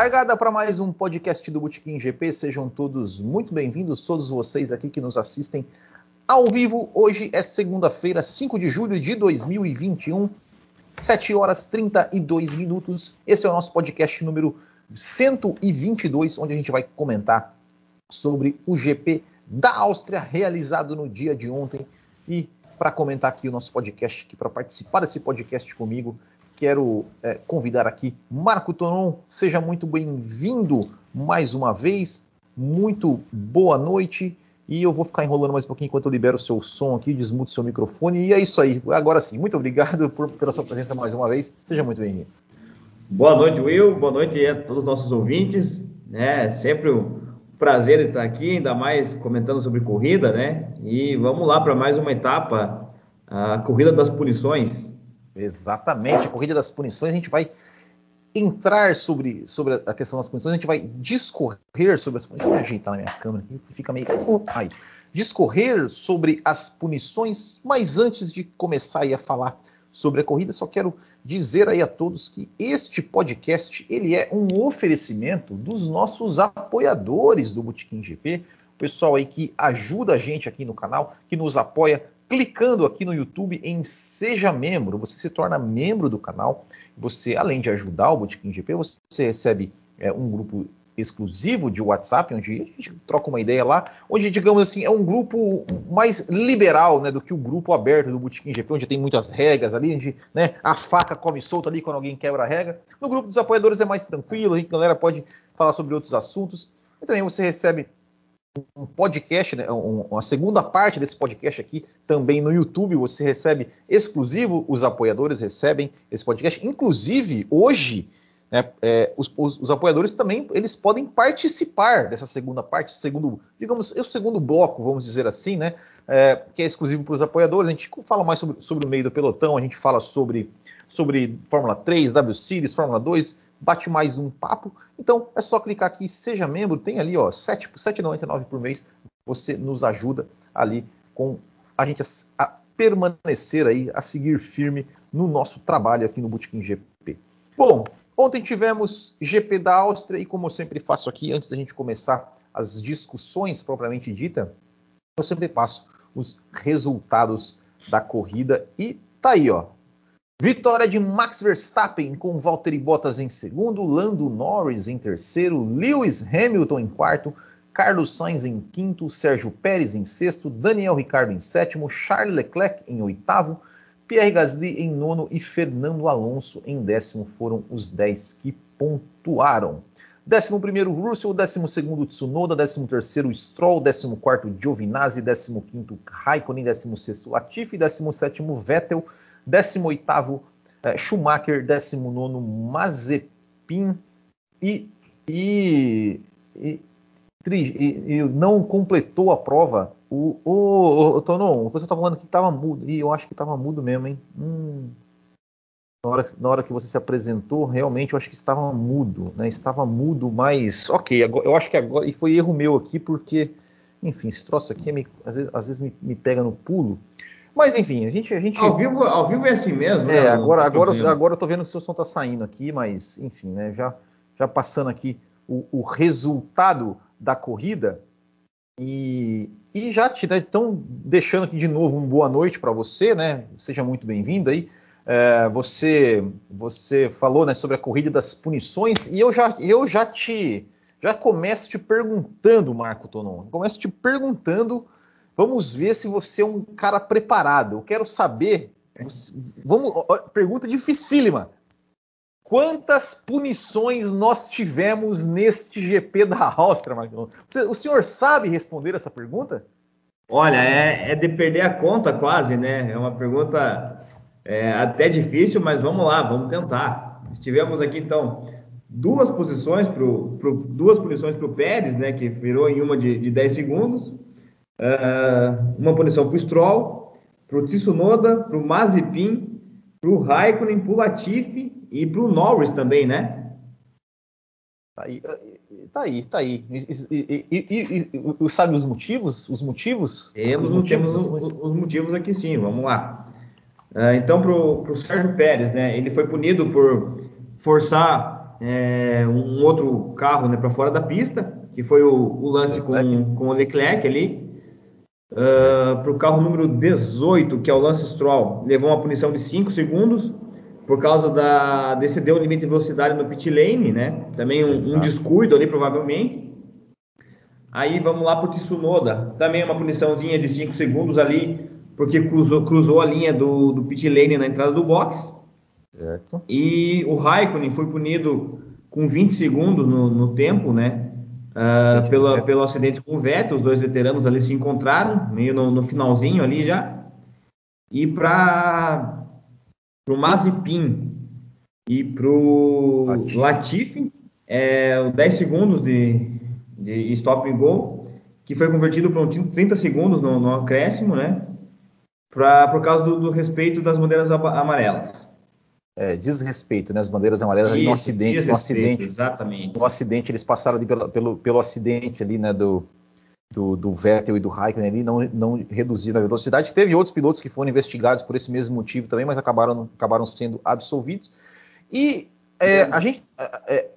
largada para mais um podcast do Botequim GP. Sejam todos muito bem-vindos, todos vocês aqui que nos assistem ao vivo. Hoje é segunda-feira, 5 de julho de 2021, 7 horas 32 minutos. Esse é o nosso podcast número 122, onde a gente vai comentar sobre o GP da Áustria realizado no dia de ontem. E para comentar aqui o nosso podcast, para participar desse podcast comigo, quero é, convidar aqui Marco Tonon. Seja muito bem-vindo mais uma vez. Muito boa noite. E eu vou ficar enrolando mais um pouquinho enquanto eu libero o seu som aqui, desmuto seu microfone. E é isso aí. Agora sim, muito obrigado por, pela sua presença mais uma vez. Seja muito bem-vindo. Boa noite, Will. Boa noite a todos os nossos ouvintes. É sempre um prazer estar aqui, ainda mais comentando sobre corrida, né? E vamos lá para mais uma etapa, a corrida das punições. Exatamente, a corrida das punições, a gente vai entrar sobre, sobre a questão das punições, a gente vai discorrer sobre as punições. Deixa eu ajeitar na minha câmera aqui, que fica meio. Uh, ai. Discorrer sobre as punições, mas antes de começar a falar sobre a corrida, só quero dizer aí a todos que este podcast ele é um oferecimento dos nossos apoiadores do Botequim GP, o pessoal aí que ajuda a gente aqui no canal, que nos apoia clicando aqui no YouTube em Seja Membro, você se torna membro do canal. Você, além de ajudar o Botequim GP, você recebe é, um grupo exclusivo de WhatsApp, onde a gente troca uma ideia lá, onde, digamos assim, é um grupo mais liberal né, do que o grupo aberto do Botequim GP, onde tem muitas regras ali, onde né, a faca come solta ali quando alguém quebra a regra. No grupo dos apoiadores é mais tranquilo, a galera pode falar sobre outros assuntos. E também você recebe um podcast, né, um, uma segunda parte desse podcast aqui, também no YouTube, você recebe exclusivo, os apoiadores recebem esse podcast. Inclusive, hoje, né, é, os, os, os, apoiadores também eles podem participar dessa segunda parte, segundo, digamos, o segundo bloco, vamos dizer assim, né, é, que é exclusivo para os apoiadores. A gente fala mais sobre, sobre o meio do pelotão, a gente fala sobre, sobre Fórmula 3, W Series, Fórmula 2, bate mais um papo. Então é só clicar aqui, seja membro, tem ali ó, 7,99 por mês. Você nos ajuda ali com a gente a, a, permanecer aí, a seguir firme no nosso trabalho aqui no Bootkin GP. Bom, ontem tivemos GP da Áustria e como eu sempre faço aqui, antes da gente começar as discussões propriamente dita, eu sempre passo os resultados da corrida e tá aí, ó. Vitória de Max Verstappen com Valtteri Bottas em segundo, Lando Norris em terceiro, Lewis Hamilton em quarto, Carlos Sainz em quinto, Sérgio Pérez em sexto, Daniel Ricciardo em sétimo, Charles Leclerc em oitavo, Pierre Gasly em nono e Fernando Alonso em décimo foram os dez que pontuaram. Décimo primeiro Russell, décimo segundo Tsunoda, décimo terceiro Stroll, décimo quarto Giovinazzi, décimo quinto Raikkonen, décimo sexto Latifi, décimo sétimo Vettel, 18º é, Schumacher, 19º Mazepin e, e, e, e, não completou a prova o, o, o Tonon, o pessoal tá falando que estava mudo, e eu acho que estava mudo mesmo, hein? Hum, na, hora, na hora que você se apresentou, realmente eu acho que estava mudo, né? Estava mudo, mas ok, agora, eu acho que agora, e foi erro meu aqui, porque, enfim, esse troço aqui me, às vezes, às vezes me, me pega no pulo, mas enfim, a gente. A gente... Ao, vivo, ao vivo é assim mesmo, é, né? agora, agora, agora eu tô vendo que o seu som tá saindo aqui, mas enfim, né? Já, já passando aqui o, o resultado da corrida. E, e já te estão deixando aqui de novo uma boa noite para você, né? Seja muito bem-vindo aí. É, você você falou né, sobre a corrida das punições e eu já, eu já te já começo te perguntando, Marco Tonon, começo te perguntando Vamos ver se você é um cara preparado. Eu quero saber. Vamos, pergunta dificílima. Quantas punições nós tivemos neste GP da Áustria, Marcão? O senhor sabe responder essa pergunta? Olha, é, é de perder a conta quase, né? É uma pergunta é, até difícil, mas vamos lá, vamos tentar. Tivemos aqui então duas posições pro, pro duas punições para o Pérez, né? Que virou em uma de, de 10 segundos uh, uma punição para o Stroll, para o Tsunoda, para o Mazepin, para o Raikkonen, para o Latifi e para o Norris também, né? Tá aí, tá aí. Tá aí. E, e, e, e, sabe os motivos? Os motivos? Temos, os motivos, temos os, os motivos aqui sim, vamos lá. Uh, então, para o Sérgio Pérez, né? Ele foi punido por forçar é, um outro carro né, para fora da pista, que foi o, o lance com, com o Leclerc ali. Uh, ah, para o carro número 18, que é o Lance Stroll, levou uma punição de 5 segundos por causa da exceder o limite de velocidade no pit lane, né? Também um, um descuido ali, provavelmente. Aí vamos lá para o Tsunoda, também uma puniçãozinha de 5 segundos ali, porque cruzou, cruzou a linha do, do pit lane na entrada do box. Certo. E o Raikkonen foi punido com 20 segundos no, no tempo, né? Uh, pela, pelo acidente com o Vettel, os dois veteranos ali se encontraram, meio no, no finalzinho ali já. E para o Mazepin e para o Latifi, Latifi é, 10 segundos de, de stop and go, que foi convertido para 30 segundos no, no acréscimo, né? Pra, por causa do, do respeito das bandeiras amarelas é, desrespeito, né? As bandeiras amarelas Isso, ali no acidente, no acidente, exatamente. No acidente eles passaram ali pelo, pelo, pelo acidente ali, né? Do, do, do, Vettel e do Raikkonen ali, não, não reduziram a velocidade. Teve outros pilotos que foram investigados por esse mesmo motivo também, mas acabaram, acabaram sendo absolvidos. E é, a gente, é, é,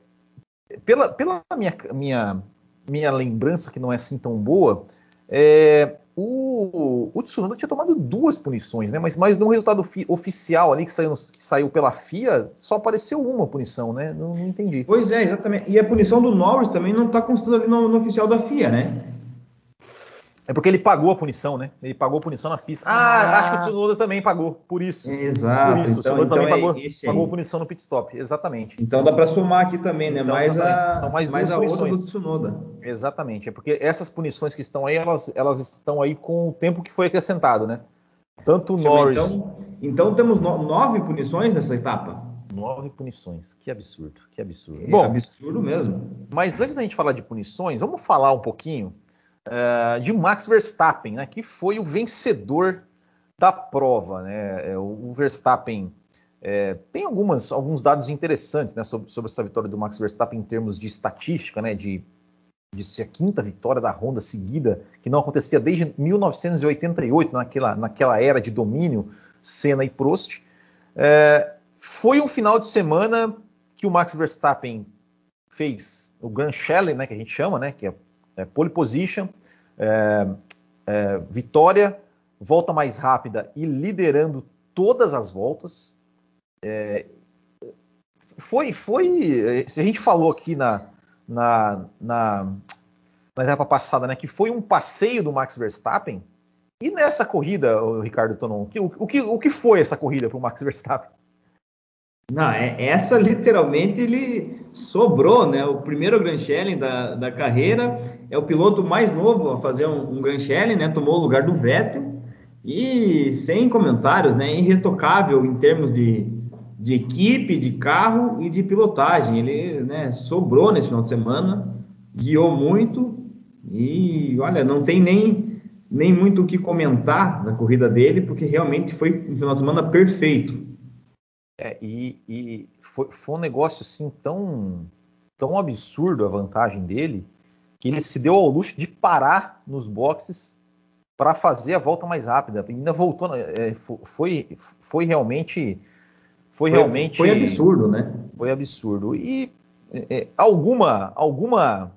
pela, pela minha, minha, minha lembrança que não é assim tão boa, é, o, o Tsunoda tinha tomado duas punições, né? Mas, mas no resultado fi, oficial ali que saiu, que saiu pela FIA, só apareceu uma punição, né? Não, não, entendi. Pois é, exatamente. E a punição do Norris também não está constando ali no, no, oficial da FIA, né? É porque ele pagou a punição, né? Ele pagou a punição na pista. Ah, ah acho que o Tsunoda também pagou, por isso. Exato. Por isso, então, o Tsunoda então também é pagou, pagou punição no pit stop, exatamente. Então dá para somar aqui também, né? Então, mais a, São mais, mais duas punições. outra do Tsunoda. Exatamente, é porque essas punições que estão aí, elas, elas estão aí com o tempo que foi acrescentado, né? Tanto o Norris... Então, então temos no, nove punições nessa etapa? Nove punições. Que absurdo, que absurdo. É Bom, absurdo mesmo. Mas antes da gente falar de punições, vamos falar um pouquinho uh, de Max Verstappen, né, que foi o vencedor da prova. Né? É, o Verstappen é, tem algumas, alguns dados interessantes né, sobre, sobre, essa vitória do Max Verstappen em termos de estatística, né, de, de ser a quinta vitória da Honda seguida, que não acontecia desde 1988, naquela, naquela era de domínio Senna e Prost. É, foi um final de semana que o Max Verstappen fez o Grand Challenge, né, que a gente chama, né, que é é, pole position, é, é, vitória, volta mais rápida e liderando todas as voltas. É, foi, foi, se a gente falou aqui na, na, na, na etapa passada, né, que foi um passeio do Max Verstappen. E nessa corrida, o Ricardo Tonon, o, o, que, o que foi essa corrida para o Max Verstappen? Não, é, essa literalmente ele sobrou, né? O primeiro Grand Challenge da, da carreira é o piloto mais novo a fazer um, um Grand Challenge, né? Tomou o lugar do Vettel e sem comentários, né? Irretocável em termos de, de equipe, de carro e de pilotagem. Ele né, sobrou nesse final de semana, guiou muito e olha, não tem nem, nem muito o que comentar na corrida dele, porque realmente foi um final de semana perfeito. É, e, e foi, foi um negócio assim tão, tão absurdo a vantagem dele que ele se deu ao luxo de parar nos boxes para fazer a volta mais rápida. Ainda voltou, é, foi, foi realmente, foi, foi realmente, foi absurdo, né? Foi absurdo e é, alguma, alguma,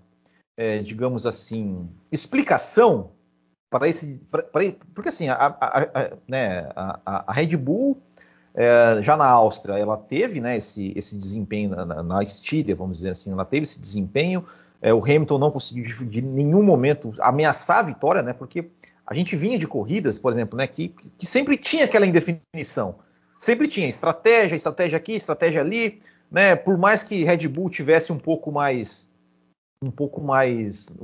é, digamos assim, explicação para esse, pra, pra, porque assim, a, a, a, né, a Red Bull é, já na Áustria, ela teve né, esse, esse desempenho na, na, Estíria, vamos dizer assim, ela teve esse desempenho. É, o Hamilton não conseguiu de, de, nenhum momento ameaçar a vitória, né, porque a gente vinha de corridas, por exemplo, né, que, que sempre tinha aquela indefinição. Sempre tinha estratégia, estratégia aqui, estratégia ali. Né, por mais que Red Bull tivesse um pouco mais um pouco mais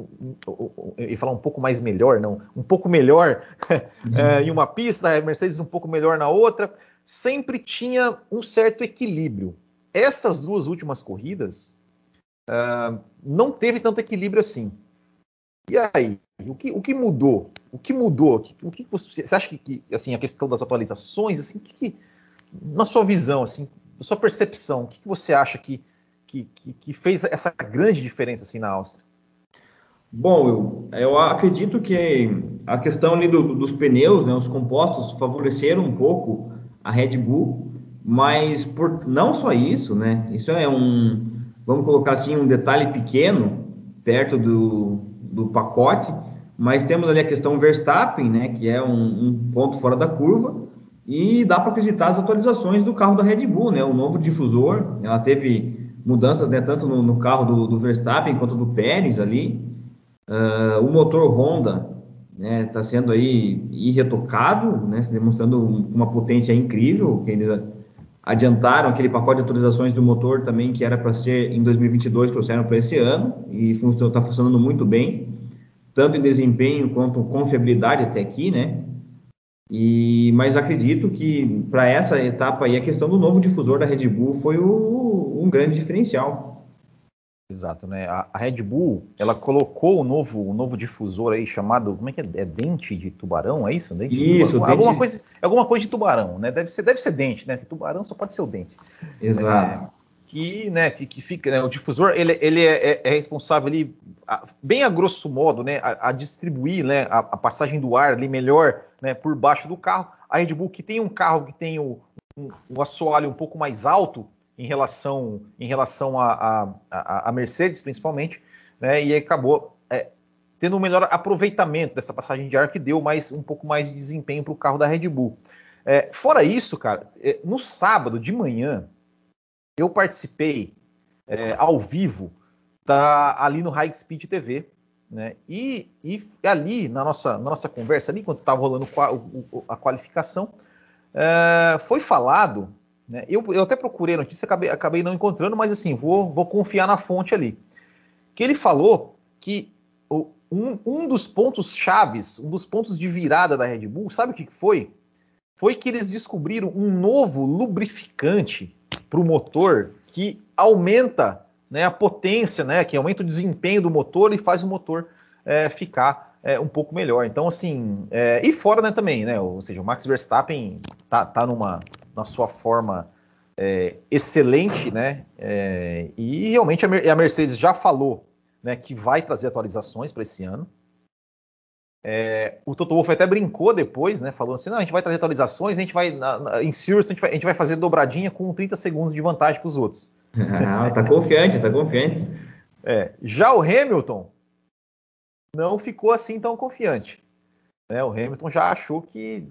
e falar um pouco mais melhor não um pouco melhor uhum. em uma pista a Mercedes um pouco melhor na outra sempre tinha um certo equilíbrio. Essas duas últimas corridas uh, não teve tanto equilíbrio assim. E aí, o que, o que mudou? O que mudou? O que você, você acha que, que, assim a questão das atualizações, assim, que, na sua visão, assim, na sua percepção, o que, você acha que, que, que, fez essa grande diferença assim na Áustria? Bom, eu, eu acredito que a questão ali do, dos pneus, né, os compostos favoreceram um pouco a Red Bull, mas por não só isso, né? Isso é um vamos colocar assim, um detalhe pequeno perto do, do pacote, mas temos ali a questão Verstappen, né, que é um, um ponto fora da curva, e dá para visitar as atualizações do carro da Red Bull, né, o novo difusor, ela teve mudanças, né, tanto no, no carro do, do, Verstappen quanto do Pérez ali, uh, o motor Honda está né, sendo aí irretocável, né, demonstrando uma potência incrível, que eles adiantaram aquele pacote de atualizações do motor também, que era para ser em 2022, trouxeram para esse ano, e está funcionando muito bem, tanto em desempenho quanto confiabilidade até aqui, né? E, mas acredito que para essa etapa aí a questão do novo difusor da Red Bull foi o, um grande diferencial. Exato, né? A, a, Red Bull, ela colocou o novo, o novo difusor aí chamado, como é que é? É dente de tubarão, é isso? Dente isso, dente... alguma coisa, alguma coisa de tubarão, né? Deve ser, deve ser dente, né? Porque tubarão só pode ser o dente. Exato. É, que, né, que, que fica, né, o difusor, ele, ele é, é, é responsável ali, a, bem a grosso modo, né, a, a distribuir, né, a, a, passagem do ar ali melhor, né, por baixo do carro. A Red Bull que tem um carro que tem o, um, assoalho um pouco mais alto, em relação, em relação a, a, a Mercedes, principalmente, né, e acabou é, tendo um melhor aproveitamento dessa passagem de ar que deu mais um pouco mais de desempenho para o carro da Red Bull. É, fora isso, cara, é, no sábado de manhã eu participei é, ao vivo da, ali no High Speed TV, né? E, e, ali na nossa, nossa conversa, ali enquanto estava rolando a, qualificação, é, foi falado né? Eu, eu, até procurei a notícia, acabei, acabei não encontrando, mas assim, vou, vou confiar na fonte ali. Que ele falou que um, um, dos pontos chaves, um dos pontos de virada da Red Bull, sabe o que foi? Foi que eles descobriram um novo lubrificante para o motor que aumenta né, a potência, né, que aumenta o desempenho do motor e faz o motor é, ficar é, um pouco melhor. Então, assim, é, e fora né, também, né? Ou seja, o Max Verstappen tá, tá numa, na sua forma é, excelente, né? É, e realmente a, Mercedes já falou né, que vai trazer atualizações para esse ano. É, o Toto Wolff até brincou depois, né? Falou assim: não, a gente vai trazer atualizações, a gente vai, na, na, em Silverstone, a gente vai, a gente vai fazer dobradinha com 30 segundos de vantagem para os outros. Ah, tá confiante, tá confiante. É, já o Hamilton não ficou assim tão confiante. Né? O Hamilton já achou que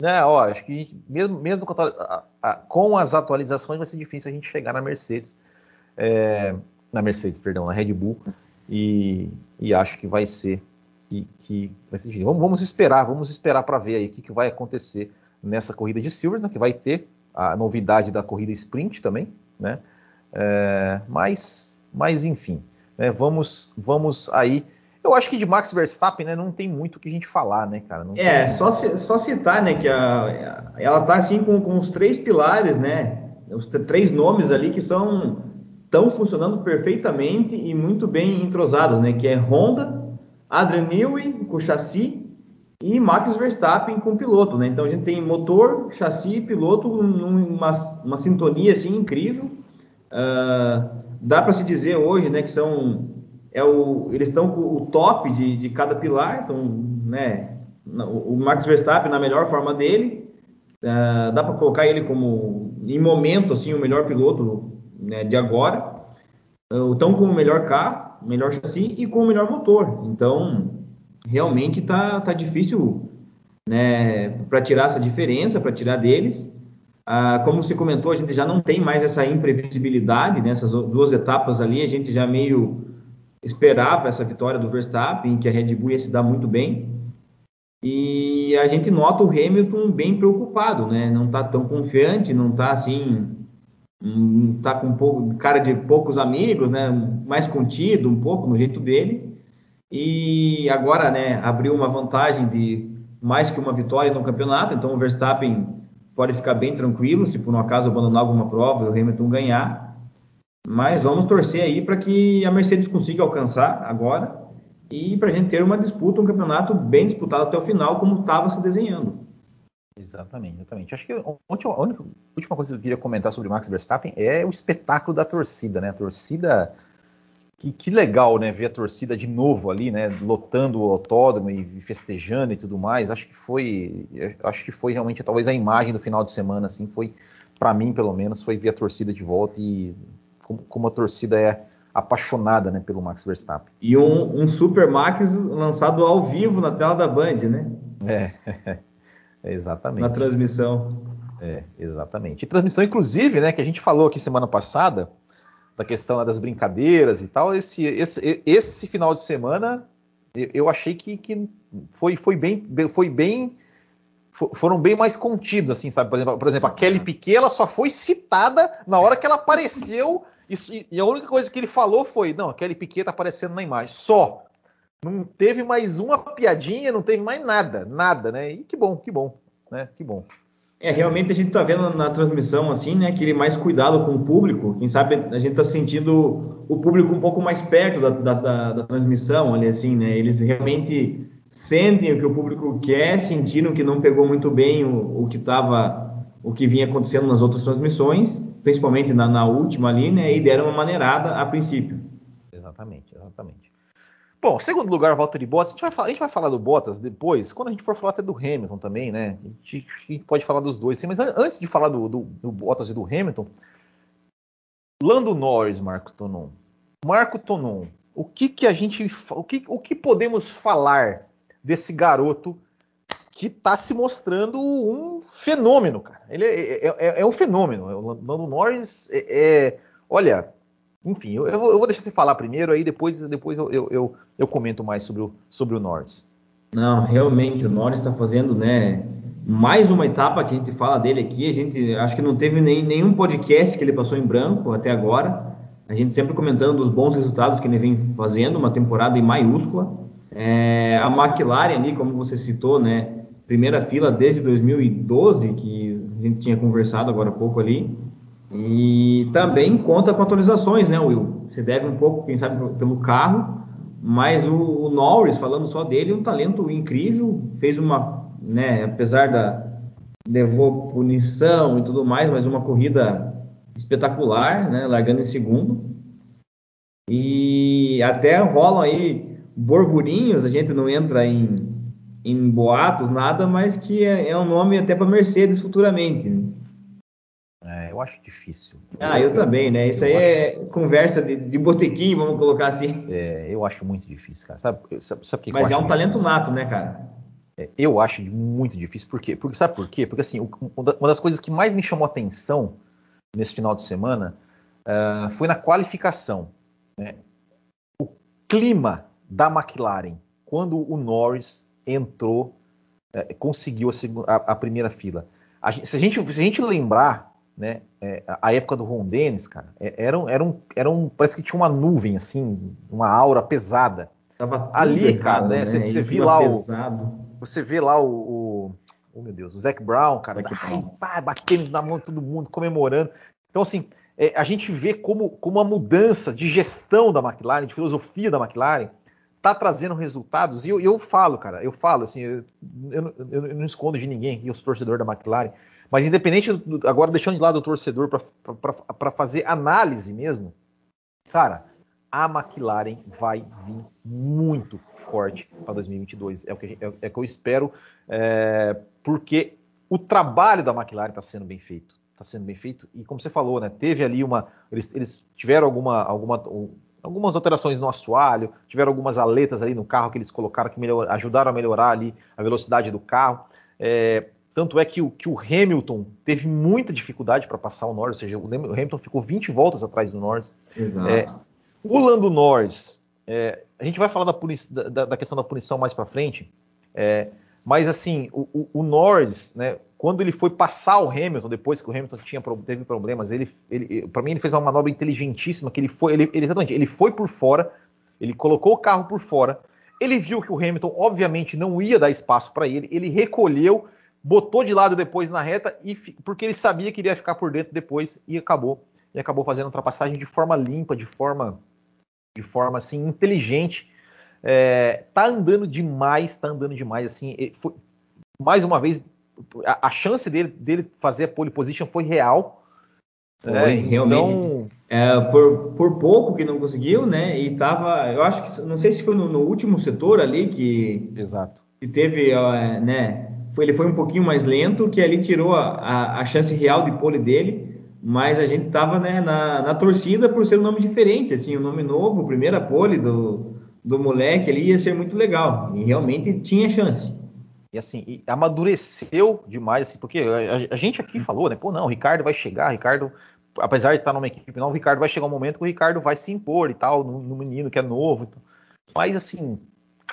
né, ó, acho que mesmo, mesmo com, a, a, com, as atualizações vai ser difícil a gente chegar na Mercedes, é, na Mercedes, perdão, na Red Bull, e, e acho que vai ser que, que vai ser difícil. Vamos, vamos esperar, vamos esperar para ver aí o que, que, vai acontecer nessa corrida de Silvers, né, que vai ter a novidade da corrida sprint também, né? É, mas, mas enfim, né, vamos, vamos aí eu acho que de Max Verstappen, né, não tem muito o que a gente falar, né, cara? Não é, só, só citar, né, que a, ela tá assim com, com os três pilares, né, os três nomes ali que são estão funcionando perfeitamente e muito bem entrosados, né, que é Honda, Adrian Newey com chassi e Max Verstappen com piloto, né? Então a gente tem motor, chassi e piloto numa uma sintonia assim incrível. Uh, dá para se dizer hoje, né, que são é o, eles estão com o top de, de cada pilar, então, né, o Max Verstappen na melhor forma dele, uh, dá para colocar ele como, em momento, assim, o melhor piloto né, de agora, estão uh, com o melhor carro, melhor chassi e com o melhor motor, então, realmente tá, tá difícil, né, para tirar essa diferença, para tirar deles, uh, como você comentou, a gente já não tem mais essa imprevisibilidade nessas duas etapas ali, a gente já meio esperava essa vitória do Verstappen, que a Red Bull ia se dar muito bem. E a gente nota o Hamilton bem preocupado, né? Não está tão confiante, não está assim, está com um pouco, cara de poucos amigos, né? Mais contido um pouco no jeito dele. E agora, né? Abriu uma vantagem de mais que uma vitória no campeonato, então o Verstappen pode ficar bem tranquilo se por um acaso abandonar alguma prova e o Hamilton ganhar. Mas vamos torcer aí para que a Mercedes consiga alcançar agora e para a gente ter uma disputa, um campeonato bem disputado até o final, como estava se desenhando. Exatamente, exatamente. Acho que a última, a última coisa que eu queria comentar sobre Max Verstappen é o espetáculo da torcida, né? A torcida. Que, que, legal, né? Ver a torcida de novo ali, né? Lotando o autódromo e festejando e tudo mais. Acho que foi. Acho que foi realmente talvez a imagem do final de semana, assim, foi, para mim, pelo menos, foi ver a torcida de volta e como, como a torcida é apaixonada né, pelo Max Verstappen. E um, um, Super Max lançado ao vivo na tela da Band, né? É exatamente. Na transmissão. É, exatamente. E transmissão, inclusive, né, que a gente falou aqui semana passada, da questão das brincadeiras e tal, esse, esse, esse final de semana eu achei que, que foi, foi bem, foi bem foram bem mais contidos, assim, sabe? Por exemplo, por exemplo, a Kelly Piquet, ela só foi citada na hora que ela apareceu e, e a única coisa que ele falou foi, não, a Kelly Piquet tá aparecendo na imagem, só. Não teve mais uma piadinha, não teve mais nada, nada, né? E que bom, que bom, né? Que bom. É, realmente a gente tá vendo na transmissão, assim, né, aquele mais cuidado com o público. Quem sabe a gente tá sentindo o público um pouco mais perto da, da, da, da transmissão, ali, assim, né? Eles realmente sentem o que o público quer, sentiram que não pegou muito bem o, o que estava, o que vinha acontecendo nas outras transmissões, principalmente na, na, última ali, né? E deram uma maneirada a princípio. Exatamente, exatamente. Bom, segundo lugar, volta de Bottas. A gente, vai falar, a gente vai falar do Bottas depois, quando a gente for falar até do Hamilton também, né? A gente, a gente pode falar dos dois, sim, mas antes de falar do, do, do Bottas e do Hamilton, Lando Norris, Marcos Tonon. Marco Tonon, o que que a gente, o que, o que podemos falar desse garoto que está se mostrando um fenômeno, cara. Ele é, é, é, é um fenômeno. O Lando Norris é, é olha, enfim, eu, eu, vou deixar você falar primeiro, aí depois, depois eu, eu, eu, comento mais sobre o, sobre o Norris. Não, realmente o Norris está fazendo, né? Mais uma etapa que a gente fala dele aqui. A gente acho que não teve nem, nenhum podcast que ele passou em branco até agora. A gente sempre comentando dos bons resultados que ele vem fazendo, uma temporada em maiúscula. É, a McLaren ali, como você citou, né? Primeira fila desde 2012, que a gente tinha conversado agora há pouco ali. E também conta com atualizações, né, Will? Você deve um pouco, quem sabe, pelo carro, mas o, o Norris, falando só dele, um talento incrível, fez uma, né, apesar da levou punição e tudo mais, mas uma corrida espetacular, né, largando em segundo. E até rolam aí Borburinhos, a gente não entra em, em boatos, nada, mas que é, é um nome até para Mercedes futuramente. Né? Eu acho difícil. Ah, eu, eu também, né? Isso aí acho... é conversa de, de botequim, vamos colocar assim. É, eu acho muito difícil, cara. Sabe, sabe, sabe que Mas é um difícil? talento nato, né, cara? É, eu acho muito difícil, por quê? Porque sabe por quê? Porque assim, uma das coisas que mais me chamou a atenção nesse final de semana uh, foi na qualificação. Né? O clima da McLaren quando o Norris entrou, é, conseguiu a, a, a, primeira fila. A gente, se, a gente, se a gente lembrar, né, é, a época do Ron Dennis, cara, é, era, era, um, era um, parece que tinha uma nuvem, assim, uma aura pesada. Tava Ali, errado, cara, né, você, você vê lá pesado. o, você vê lá o, o, oh meu Deus, o Zac Brown, cara, ai, pá, batendo na mão de todo mundo, comemorando. Então, assim, é, a gente vê como, como a mudança de gestão da McLaren, de filosofia da McLaren, tá trazendo resultados, e eu, eu falo, cara, eu falo, assim, eu, eu, eu não escondo de ninguém, eu sou torcedor da McLaren, mas independente, do, agora deixando de lado o torcedor para fazer análise mesmo, cara, a McLaren vai vir muito forte para 2022, é o que, é, é que eu espero, é, porque o trabalho da McLaren está sendo bem feito, está sendo bem feito, e como você falou, né, teve ali uma, eles, eles tiveram alguma, alguma algumas alterações no assoalho, tiveram algumas aletas ali no carro que eles colocaram que melhor, ajudaram a melhorar ali a velocidade do carro. É, tanto é que o, que o, Hamilton teve muita dificuldade para passar o Norris, ou seja, o Hamilton ficou 20 voltas atrás do Norris. Exato. É, o Lando Norris, é, a gente vai falar da, da, da questão da punição mais para frente, é, mas assim, o, o, o Norris, né, quando ele foi passar o Hamilton, depois que o Hamilton tinha, teve problemas, ele, ele para mim ele fez uma manobra inteligentíssima, que ele foi, ele, ele, exatamente, ele foi por fora, ele colocou o carro por fora, ele viu que o Hamilton obviamente não ia dar espaço para ele, ele recolheu, botou de lado depois na reta e porque ele sabia que iria ficar por dentro depois e acabou e acabou fazendo a ultrapassagem de forma limpa, de forma de forma assim inteligente. É, tá andando demais, tá andando demais assim. Foi, mais uma vez a, a chance dele, dele, fazer a pole position foi real. Foi, né? realmente. Então, é, por, por pouco que não conseguiu, né? E tava, eu acho que, não sei se foi no, no último setor ali que, Exato. que teve, né? Foi, ele foi um pouquinho mais lento, que ali tirou a, a, a chance real de pole dele. mas a gente estava né, na, na, torcida por ser um nome diferente, assim, um nome novo, primeira pole do, do moleque ali ia ser muito legal, e realmente tinha chance. E assim, e amadureceu demais, assim, porque a, a, gente aqui falou, né, pô, não, o Ricardo vai chegar, Ricardo, apesar de estar numa equipe não, o Ricardo vai chegar um momento que o Ricardo vai se impor e tal, no, no menino que é novo, mas assim,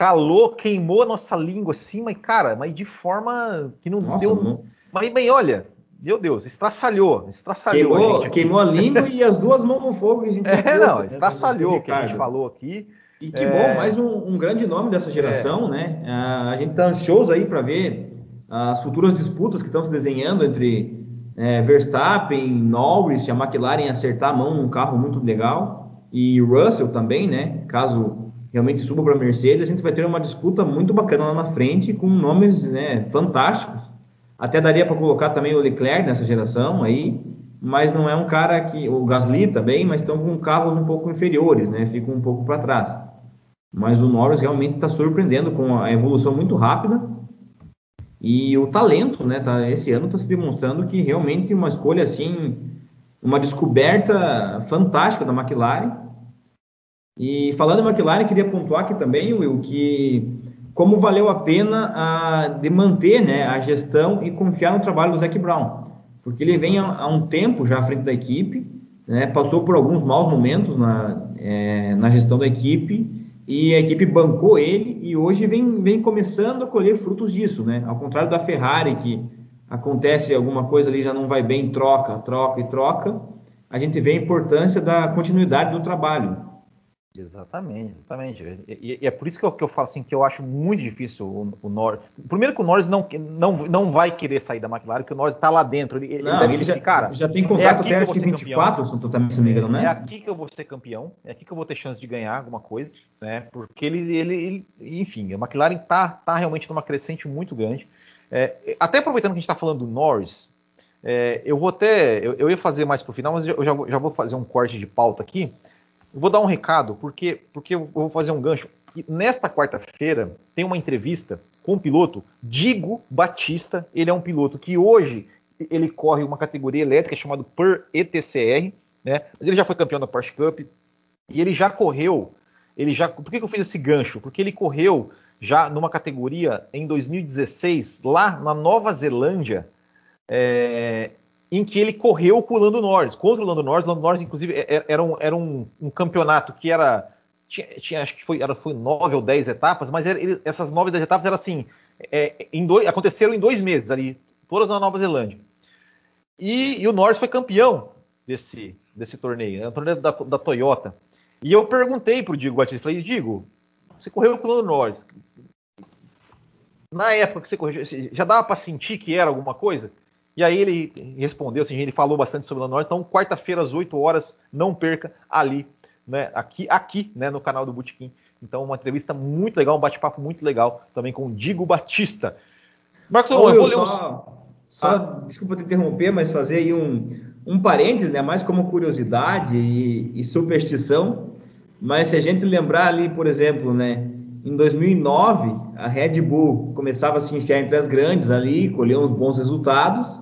calou, queimou a nossa língua assim, mas cara, mas de forma que não nossa, deu... Não... Mas, mas olha, meu Deus, estraçalhou, estraçalhou queimou, a gente. Queimou a língua e as duas mãos no fogo. A gente é, não, né, estraçalhou o que a gente falou aqui. E que é... bom, mais um, um, grande nome dessa geração, é. né? A gente está ansioso aí para ver as futuras disputas que estão se desenhando entre é, Verstappen, Norris e a McLaren acertar a mão num carro muito legal. E Russell também, né? Caso realmente suba para a Mercedes, a gente vai ter uma disputa muito bacana lá na frente com nomes né, fantásticos até daria para colocar também o Leclerc nessa geração aí, mas não é um cara que. O Gasly também, mas estão com carros um pouco inferiores, né? Ficam um pouco para trás. Mas o Norris realmente está surpreendendo com a evolução muito rápida. E o talento, né? Tá, esse ano está se demonstrando que realmente uma escolha assim, uma descoberta fantástica da McLaren. E falando em McLaren, queria pontuar aqui também, Will, que como valeu a pena a, de manter né, a gestão e confiar no trabalho do Zac Brown, porque ele vem há, há um tempo já à frente da equipe, né, passou por alguns maus momentos na, é, na gestão da equipe e a equipe bancou ele e hoje vem, vem começando a colher frutos disso, né? Ao contrário da Ferrari que acontece alguma coisa ali já não vai bem, troca, troca e troca, a gente vê a importância da continuidade do trabalho. Exatamente, exatamente. E, e, é por isso que eu, que eu falo assim que eu acho muito difícil o, o Norris. Primeiro que o Norris não, não, não vai querer sair da McLaren, porque o Norris está lá dentro. Ele, não, ele, ele já, cara, já tem contrato é até acho que 24, se não me engano, né? É aqui que eu vou ser campeão, é aqui que eu vou ter chance de ganhar alguma coisa, né? Porque ele, ele, ele enfim, a McLaren tá, tá realmente numa crescente muito grande. É, até aproveitando que a gente está falando do Norris, é, eu vou até. Eu, eu, ia fazer mais para o final, mas eu já, já vou fazer um corte de pauta aqui. Eu vou dar um recado, porque, porque eu vou fazer um gancho. nesta quarta-feira tem uma entrevista com o piloto Digo Batista. Ele é um piloto que hoje ele corre uma categoria elétrica chamada Per ETCR, né? Mas ele já foi campeão da Porsche Cup e ele já correu. Ele já. Por que, eu fiz esse gancho? Porque ele correu já numa categoria em 2016 lá na Nova Zelândia. É, em que ele correu com o Lando Norris, contra o Lando Norris. O Lando Norris, inclusive, é, é, era um, era um, um campeonato que era. Tinha, tinha, acho que foi, era, foi nove ou dez etapas, mas era, ele, essas nove, dez etapas eram assim. É, em dois, aconteceram em dois meses ali, todas na Nova Zelândia. E, e, o Norris foi campeão desse, desse torneio, né, o torneio da, da Toyota. E eu perguntei pro Digo Batista, falei, Digo, você correu com o Lando Norris. Na época que você correu, já dava para sentir que era alguma coisa? E aí ele respondeu, assim, ele falou bastante sobre o Lando Norris. Então, quarta-feira às 8 horas, não perca ali, né, aqui, aqui, né, no canal do Botequim. Então, uma entrevista muito legal, um bate-papo muito legal também com o Digo Batista. Marcos eu vou ler só, só ah. desculpa te interromper, mas fazer aí um, um parênteses, né, mais como curiosidade e, e superstição. Mas se a gente lembrar ali, por exemplo, né, em 2009, a Red Bull começava a se enfiar entre as grandes ali, colheu uns bons resultados.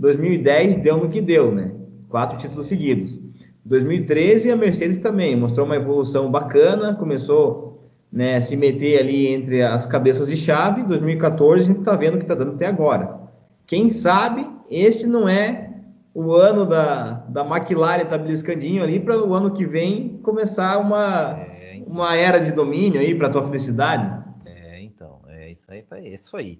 2010 deu no que deu, né? Quatro títulos seguidos. 2013 a Mercedes também mostrou uma evolução bacana, começou né, a se meter ali entre as cabeças de chave. 2014 a gente está vendo o que está dando até agora. Quem sabe esse não é o ano da, da McLaren tá beliscandinho ali para o ano que vem começar uma, é, então. uma era de domínio aí para tua felicidade. É, então, é isso aí, é isso aí.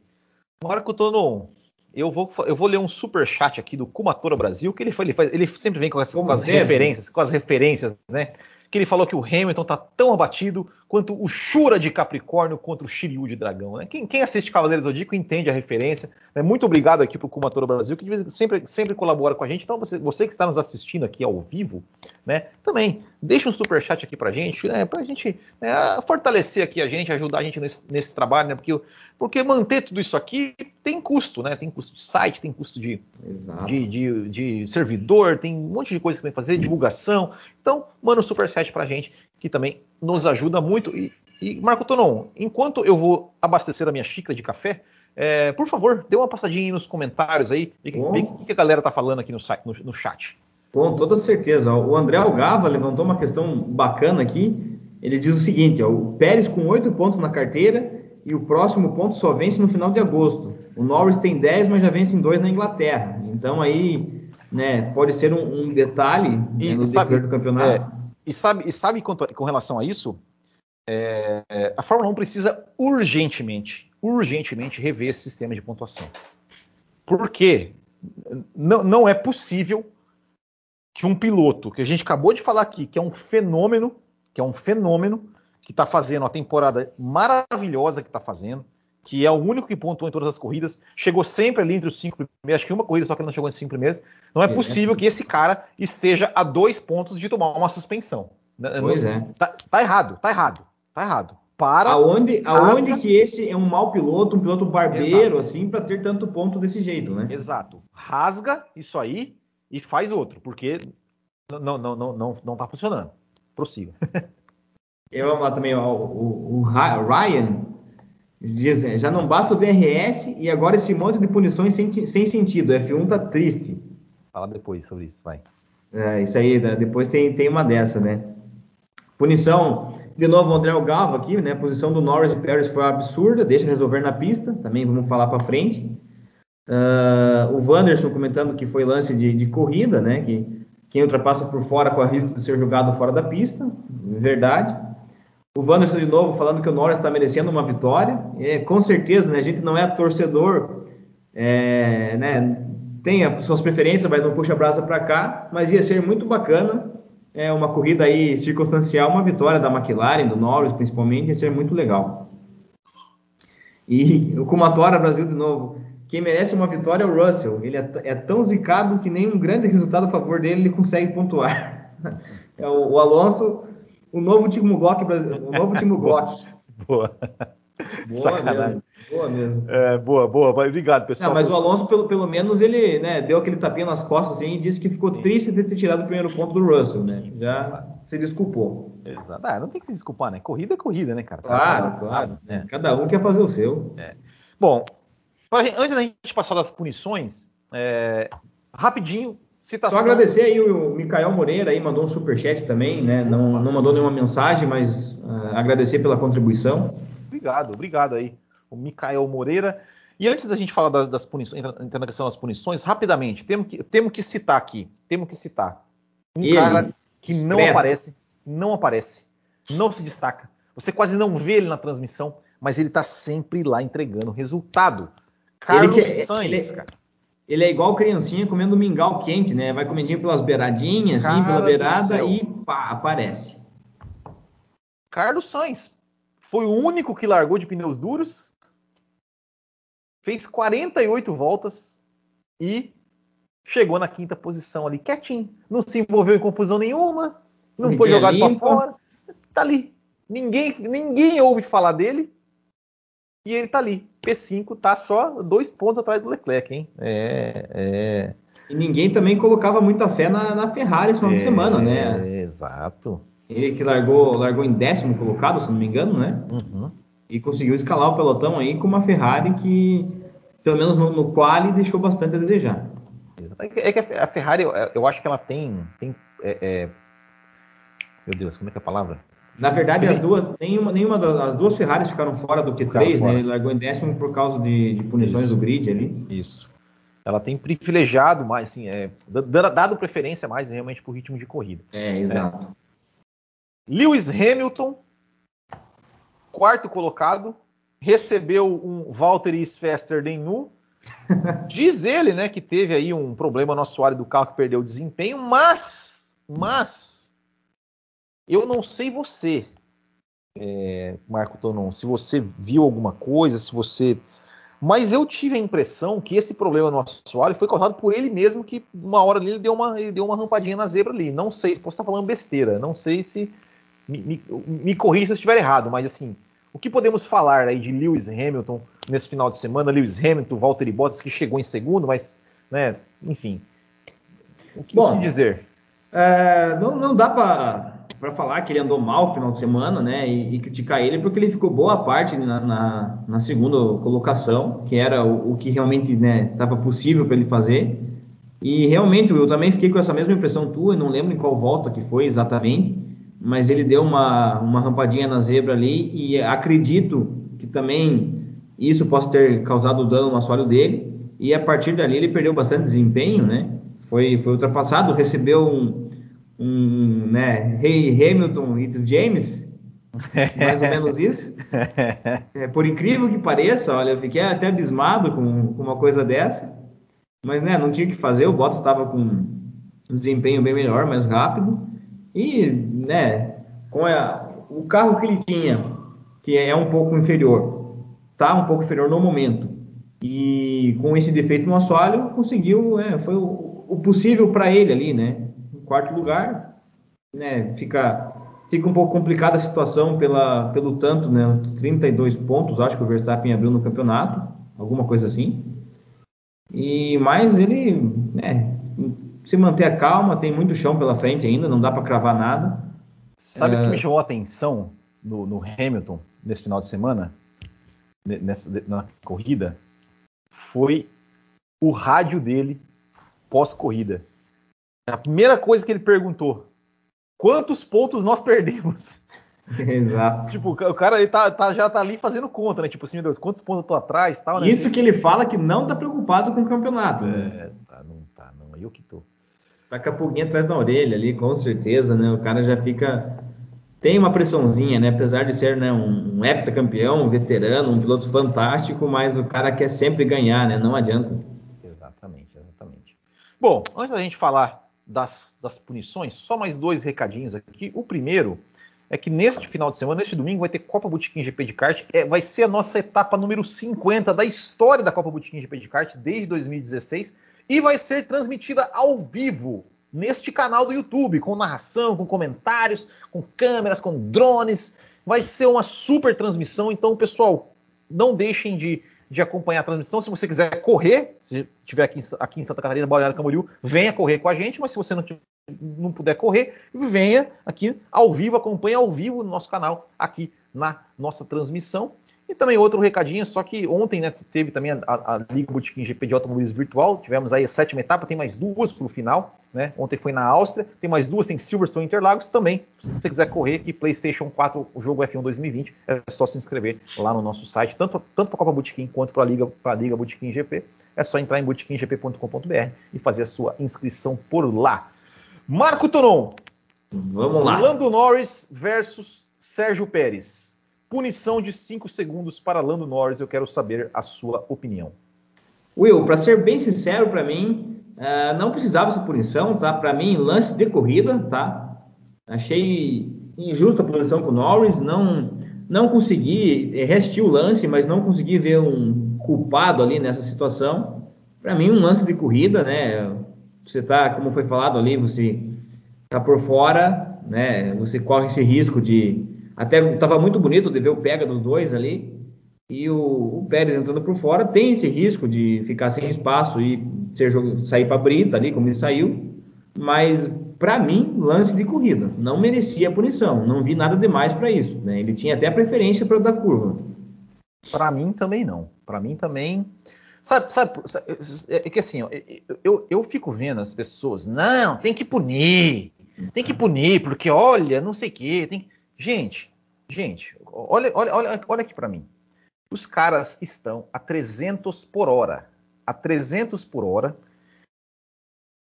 Marco Tonon, eu vou, eu vou ler um super chat aqui do Kumatora Brasil, que ele, ele, faz, ele sempre vem com as, com as referências, com as referências, né? Que ele falou que o Hamilton tá tão abatido quanto o Shura de Capricórnio contra o Shiryu de Dragão. Né? Quem, quem, assiste Cavaleiros do Zodíaco entende a referência. Né? Muito obrigado aqui pro Kumatora Brasil, que sempre, sempre colabora com a gente. Então, você, você que está nos assistindo aqui ao vivo, né? Também deixa um super chat aqui pra gente, né? Pra gente né, fortalecer aqui a gente, ajudar a gente nesse, nesse trabalho, né? Porque porque manter tudo isso aqui tem custo, né? Tem custo de site, tem custo de, de, de, de, servidor, tem um monte de coisa que tem que fazer, divulgação. Então, manda um superchat pra gente, que também nos ajuda muito. E, e Marco Tonon, enquanto eu vou abastecer a minha xícara de café, é, por favor, dê uma passadinha aí nos comentários aí, vê o que a galera tá falando aqui no, no, no chat. Com toda certeza. O André Algava levantou uma questão bacana aqui. Ele diz o seguinte: ó, o Pérez com oito pontos na carteira e o próximo ponto só vence no final de agosto. O Norris tem 10, mas já vence em dois na Inglaterra. Então aí, né, pode ser um, um detalhe e, né, no sabe, do campeonato. É, e sabe, e sabe quanto, com relação a isso? É, a Fórmula 1 precisa urgentemente, urgentemente rever esse sistema de pontuação. Porque não, não é possível que um piloto, que a gente acabou de falar aqui, que é um fenômeno, que é um fenômeno, que está fazendo a temporada maravilhosa que está fazendo, que é o único que pontuou em todas as corridas, chegou sempre ali entre os cinco primeiros, acho que uma corrida só que ele não chegou em cinco primeiros. Não é, é possível que esse cara esteja a dois pontos de tomar uma suspensão. Pois não, é. Tá, tá, errado, tá errado, tá errado. Para. Aonde, aonde que esse é um mau piloto, um piloto barbeiro, Exato. assim, para ter tanto ponto desse jeito, né? Exato. Rasga isso aí e faz outro, porque não, não, não, não, não tá funcionando. Prossiga. Eu vamos lá também, ó, o, o, Ryan diz, né, já não basta o DRS e agora esse monte de punições sem, sem sentido. F1 tá triste. Fala depois sobre isso, vai. É, isso aí, né? depois tem, tem uma dessa, né? Punição, de novo, o André Galva aqui, né? A posição do Norris e Pérez foi absurda, deixa resolver na pista, também vamos falar para frente. Uh, o Wanderson comentando que foi lance de, de corrida, né? Que quem ultrapassa por fora com a risco de ser jogado fora da pista, verdade. O Wanderson de novo falando que o Norris está merecendo uma vitória. Com certeza, né? A gente não é torcedor, é, né? Tem as suas preferências, mas não puxa a brasa para cá. Mas ia ser muito bacana. É uma corrida aí circunstancial, uma vitória da McLaren, do Norris principalmente, ia ser muito legal. E o Kumatora Brasil de novo. Quem merece uma vitória é o Russell. Ele é, é tão zicado que nem um grande resultado a favor dele ele consegue pontuar. É o, o Alonso o novo Timo Glock, o novo Timo Glock. boa. Boa Sacanagem. Mesmo. Boa mesmo. É, boa, boa. Obrigado, pessoal. Não, mas o Alonso, pelo, pelo menos, ele né, deu aquele tapinha nas costas assim, e disse que ficou Sim. triste de ter tirado o primeiro ponto do Russell, né? Já se desculpou. Exato. Ah, não tem que se desculpar, né? Corrida é corrida, né, cara? Claro, cada, claro. Né? Cada um quer fazer o seu. É. Bom, antes da gente passar das punições, é, rapidinho, Citação. Só agradecer aí o Micael Moreira aí, mandou um superchat também, né? Não, não mandou nenhuma mensagem, mas uh, agradecer pela contribuição. Obrigado, obrigado aí. O Micael Moreira. E antes da gente falar das, das punições, entrar na questão das punições, rapidamente, temos que, temos que citar aqui, temos que citar um ele, cara que não aparece, não aparece, não se destaca. Você quase não vê ele na transmissão, mas ele está sempre lá entregando resultado. Carlos ele que, Sainz, ele, cara ele é igual criancinha comendo mingau quente, né? Vai comendinho pelas beiradinhas, assim, pela beirada e pá, aparece. Carlos Sainz foi o único que largou de pneus duros, fez 48 voltas e chegou na quinta posição ali, quietinho. Não se envolveu em confusão nenhuma, não foi jogado para fora. Tá ali. Ninguém, ninguém ouve falar dele e ele tá ali. P5 tá só dois pontos atrás do Leclerc, hein? É, é... E ninguém também colocava muita fé na, na Ferrari esse final é, de semana, né? Exato. Ele que largou, largou em décimo colocado, se não me engano, né? Uhum. E conseguiu escalar o pelotão aí com uma Ferrari que, pelo menos no, no quali, deixou bastante a desejar. É que a Ferrari, eu, eu acho que ela tem. tem é, é... Meu Deus, como é que é a palavra? Na verdade, as duas, nenhuma, nenhuma das duas Ferraris ficaram fora do Q3, né? Ele largou em décimo por causa de, de punições Isso. do grid ali. Isso. Ela tem privilegiado mais, assim, é, dado preferência mais realmente para o ritmo de corrida. É, exato. É. Lewis Hamilton, quarto colocado, recebeu um Valtteri Verstappen nu. Diz ele, né, que teve aí um problema no assoalho do carro que perdeu o desempenho, mas, mas eu não sei você, é, Marco Tonon, se você viu alguma coisa, se você. Mas eu tive a impressão que esse problema no assoalho foi causado por ele mesmo, que uma hora ali ele deu uma, ele deu uma rampadinha na zebra ali. Não sei, posso estar falando besteira, não sei se. Me, me, me corrija se eu estiver errado, mas assim, o que podemos falar aí de Lewis Hamilton nesse final de semana? Lewis Hamilton, Valtteri Bottas, que chegou em segundo, mas, né, enfim. O que, Bom, dizer? É, não, não dá para para falar que ele andou mal no final de semana, né, e, e, criticar ele porque ele ficou boa parte na, na, na segunda colocação, que era o, o que realmente estava né, possível para ele fazer. E realmente, eu também fiquei com essa mesma impressão tua, não lembro em qual volta que foi exatamente, mas ele deu uma, uma rampadinha na zebra ali e acredito que também isso possa ter causado dano no assoalho dele. E a partir dali ele perdeu bastante desempenho, né? Foi, foi ultrapassado, recebeu um, um né, Hey Hamilton, it's James, mais ou menos isso. É, por incrível que pareça, olha, eu fiquei até abismado com, com uma coisa dessa. Mas né, não tinha o que fazer, o Bottas estava com um desempenho bem melhor, mais rápido. E né, com a, o carro que ele tinha, que é um pouco inferior, tá um pouco inferior no momento. E com esse defeito no assoalho, conseguiu, é, foi o, o possível para ele ali, né? Quarto lugar, né, fica fica um pouco complicada a situação pela, pelo tanto, né? 32 pontos, acho que o Verstappen abriu no campeonato, alguma coisa assim. E mais ele, né, se manter a calma, tem muito chão pela frente ainda, não dá para cravar nada. Sabe o é... que me chamou a atenção no, no, Hamilton nesse final de semana, nessa, na corrida? Foi o rádio dele pós-corrida. A primeira coisa que ele perguntou: quantos pontos nós perdemos? Exato. tipo, o cara ele tá, tá, já tá ali fazendo conta, né? Tipo assim, meu Deus, quantos pontos eu tô atrás tal, né? Isso que ele fala que não tá preocupado com o campeonato. É, tá, não tá, não. Eu que tô. Tá com a pulguinha atrás da orelha ali, com certeza, né? O cara já fica. Tem uma pressãozinha, né? Apesar de ser né, um, um heptacampeão, um veterano, um piloto fantástico, mas o cara quer sempre ganhar, né? Não adianta. Exatamente, exatamente. Bom, antes da gente falar das, das punições, só mais dois recadinhos aqui. O primeiro é que neste final de semana, neste domingo, vai ter Copa Botequim GP de kart. É, vai ser a nossa etapa número 50 da história da Copa Botequim GP de kart desde 2016 e vai ser transmitida ao vivo neste canal do YouTube, com narração, com comentários, com câmeras, com drones. Vai ser uma super transmissão. Então, pessoal, não deixem de, de acompanhar a transmissão. Se você quiser correr, se estiver aqui, aqui em Santa Catarina, Balneário Camboriú, venha correr com a gente. Mas se você não não puder correr, venha aqui ao vivo, acompanhe ao vivo no nosso canal, aqui na nossa transmissão. E também outro recadinho, só que ontem né, teve também a, a, Liga Botequim GP de Automobilismo Virtual, tivemos aí a sétima etapa, tem mais duas para o final, né? Ontem foi na Áustria, tem mais duas, tem Silverstone Interlagos também. Se você quiser correr e PlayStation 4, o jogo F1 2020, é só se inscrever lá no nosso site, tanto, tanto para a Copa Botequim quanto para a Liga, pra Liga Botequim GP. É só entrar em botequimgp.com.br e fazer a sua inscrição por lá. Marco Tonon. Vamos lá. Lando Norris versus Sérgio Pérez. Punição de 5 segundos para Lando Norris. Eu quero saber a sua opinião. Will, para ser bem sincero, para mim, uh, não precisava essa punição, tá? Para mim, lance de corrida, tá? Achei injusta a punição com o Norris. Não, não consegui, eh, resistir o lance, mas não consegui ver um culpado ali nessa situação. Para mim, um lance de corrida, né? você está, como foi falado ali, você está por fora, né? Você corre esse risco de. Até estava muito bonito de ver o pega dos dois ali. E o, o Pérez entrando por fora tem esse risco de ficar sem espaço e ser, sair para brita ali, como ele saiu. Mas, para mim, lance de corrida. Não merecia a punição. Não vi nada demais para isso. Né? Ele tinha até a preferência para dar curva. Para mim também não. Para mim também. Sabe, sabe, é, é que assim, eu, eu fico vendo as pessoas, não, tem que punir, tem que punir, porque olha, não sei o quê. Tem... Gente, gente, olha, olha, olha, olha aqui para mim. Os caras estão a 300 por hora. A 300 por hora.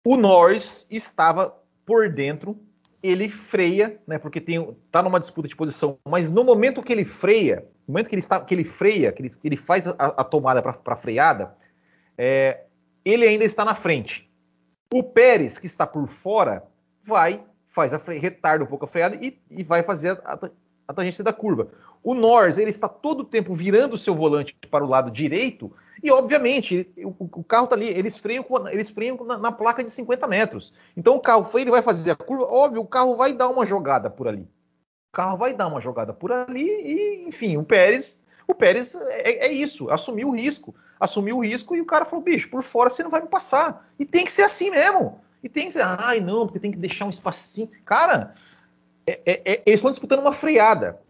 O Norris estava por dentro, ele freia, né? Porque tem, tá numa disputa de posição, mas no momento que ele freia, no momento que ele, está, que ele freia, que ele, ele faz a, a tomada para freada, é, ele ainda está na frente. O Pérez, que está por fora, vai, faz a fre... retarda um pouco a freada e, e vai fazer a, a, a, tangência da curva. O Norris, ele está todo o tempo virando o seu volante para o lado direito e, obviamente, o, o, carro está ali, eles freiam, eles freiam na, na, placa de 50 metros. Então o carro, ele vai fazer a curva, óbvio, o carro vai dar uma jogada por ali carro vai dar uma jogada por ali e, enfim, o Pérez, o Pérez é, é, isso, assumiu o risco, assumiu o risco e o cara falou, bicho, por fora você não vai me passar. E tem que ser assim mesmo. E tem que ser, ai não, porque tem que deixar um espacinho. Cara, eles estão disputando uma freada.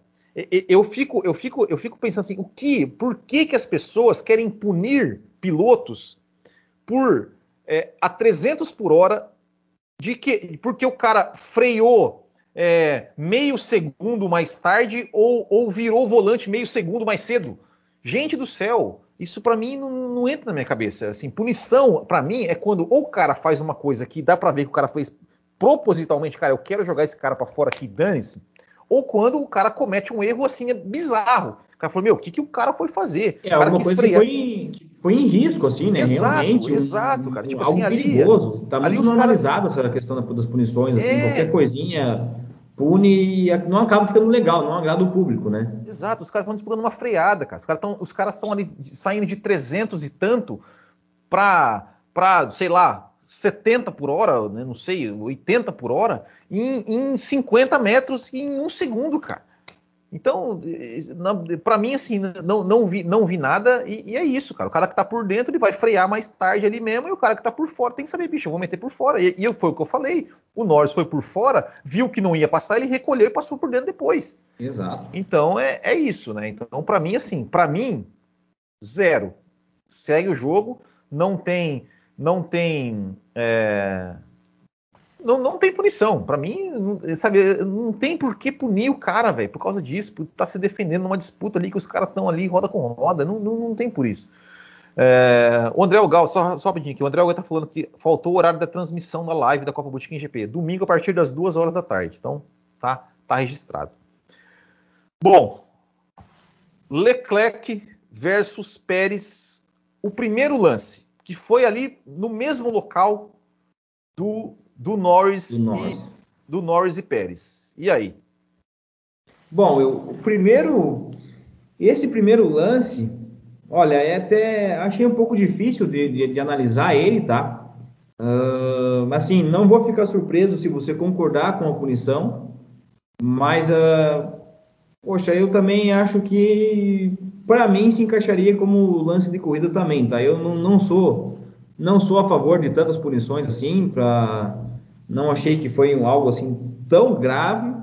Eu fico, eu fico, eu fico pensando assim, o que, por que que as pessoas querem punir pilotos por é, a 300 por hora, de que, porque o cara freou é, meio segundo mais tarde ou, ou virou o volante meio segundo mais cedo. Gente do céu, isso para mim não, não, entra na minha cabeça. Assim, punição para mim é quando ou o cara faz uma coisa que dá para ver que o cara fez propositalmente, cara, eu quero jogar esse cara para fora aqui, dane-se. Ou quando o cara comete um erro assim é bizarro. O cara falou, meu, o que, que o cara foi fazer? É, o cara alguma coisa que foi, em, foi em risco, assim, né? Exato, Realmente. Exato, cara. Tipo algo assim, ali. perigoso. Tá ali muito normalizado caras... essa questão das punições, assim, é... qualquer coisinha pune e não acaba ficando legal, não agrada o público, né? Exato, os caras estão disputando uma freada, cara. Os caras estão ali saindo de 300 e tanto para para, sei lá, 70 por hora, né, não sei, 80 por hora, em, em 50 metros em um segundo, cara. Então, para mim, assim, não, não, vi, não vi nada e, e, é isso, cara. O cara que tá por dentro, ele vai frear mais tarde ali mesmo, e o cara que tá por fora tem que saber, bicho, eu vou meter por fora. E, e foi o que eu falei. O Norris foi por fora, viu que não ia passar, ele recolheu e passou por dentro depois. Exato. Então, é, é isso, né? Então, para mim, assim, para mim, zero. Segue o jogo, não tem, não tem é, não, não tem punição. Para mim, sabe, não tem por que punir o cara, velho, por causa disso, por estar tá se defendendo numa disputa ali que os caras estão ali roda com roda. Não, não, não tem por isso. É, o André Algal, só, só rapidinho aqui, o André Algal tá falando que faltou o horário da transmissão da live da Copa Boutique GP. Domingo a partir das duas horas da tarde. Então, tá, tá registrado. Bom, Leclerc versus Pérez, o primeiro lance, que foi ali no mesmo local do do Norris, do Norris. E, do Norris e Pérez. E aí? Bom, eu, o primeiro, esse primeiro lance, olha, é até achei um pouco difícil de, de, de analisar ele, tá? Uh, assim, não vou ficar surpreso se você concordar com a punição, mas, uh, poxa, eu também acho que para mim se encaixaria como lance de corrida também, tá? Eu não, não sou não sou a favor de tantas punições assim para não achei que foi um, algo assim tão grave,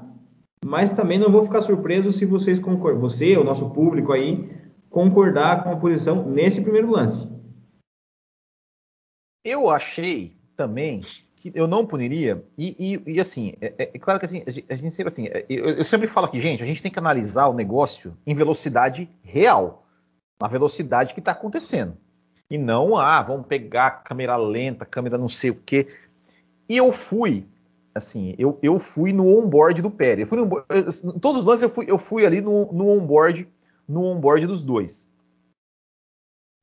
mas também não vou ficar surpreso se vocês concordam, você, o nosso público aí, concordar com a posição nesse primeiro lance. Eu achei também que eu não puniria, e, e, e assim, é, é, é, claro que assim, a gente sempre assim, é, eu, eu, sempre falo aqui, gente, a gente tem que analisar o negócio em velocidade real, na velocidade que está acontecendo. E não, ah, vamos pegar câmera lenta, câmera não sei o quê. E eu fui, assim, eu, eu fui no onboard do Pérez. Eu fui no, todos os lances eu fui, eu fui ali no, no onboard, no onboard dos dois.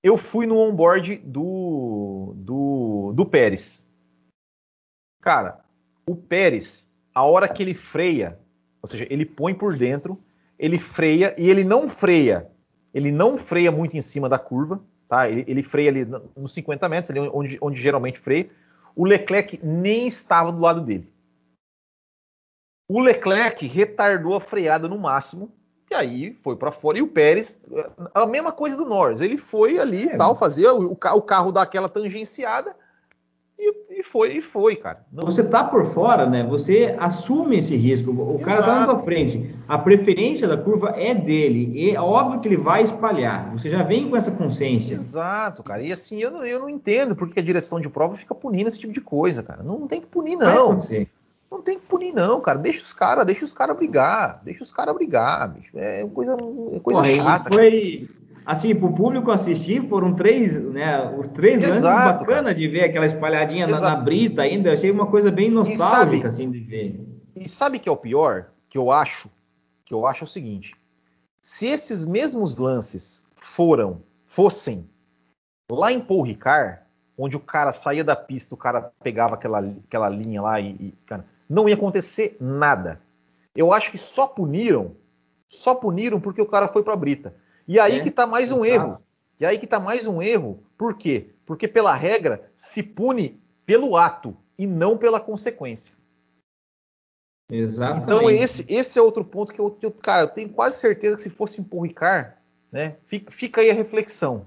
Eu fui no onboard do, do, do Pérez. Cara, o Pérez, a hora que ele freia, ou seja, ele põe por dentro, ele freia e ele não freia. Ele não freia muito em cima da curva, tá? Ele, ele freia ali nos 50 metros, ali onde, onde geralmente freia o Leclerc nem estava do lado dele. O Leclerc retardou a freada no máximo e aí foi para fora. E o Pérez, a mesma coisa do Norris, ele foi ali é, tal, fazer o, o carro dar aquela tangenciada e, e, foi, e foi, cara. Não... Você tá por fora, né? Você assume esse risco. O Exato. cara tá na tua frente. A preferência da curva é dele. E é óbvio que ele vai espalhar. Você já vem com essa consciência. Exato, cara. E assim, eu não, eu não entendo porque a direção de prova fica punindo esse tipo de coisa, cara. Não, tem que punir, não. Não tem que punir, não, cara. Deixa os caras, deixa os caras brigar. Deixa os caras brigar, bicho. É coisa, é coisa Pô, chata. Foi, assim, para o público assistir, foram três, né, os três Exato, lances bacana de ver aquela espalhadinha na, na, brita ainda, achei uma coisa bem nostálgica, sabe, assim, de ver. E sabe que é o pior? Que eu acho, que eu acho é o seguinte, se esses mesmos lances foram, fossem lá em Paul Ricard, onde o cara saía da pista, o cara pegava aquela, aquela linha lá e, e cara, não ia acontecer nada. Eu acho que só puniram, só puniram porque o cara foi para a brita. E aí é, que está mais um erro. E aí que está mais um erro. Por quê? Porque pela regra se pune pelo ato e não pela consequência. Exatamente. Então esse, esse é outro ponto que eu, que eu, cara, eu tenho quase certeza que se fosse empurricar, né, fica, fica aí a reflexão.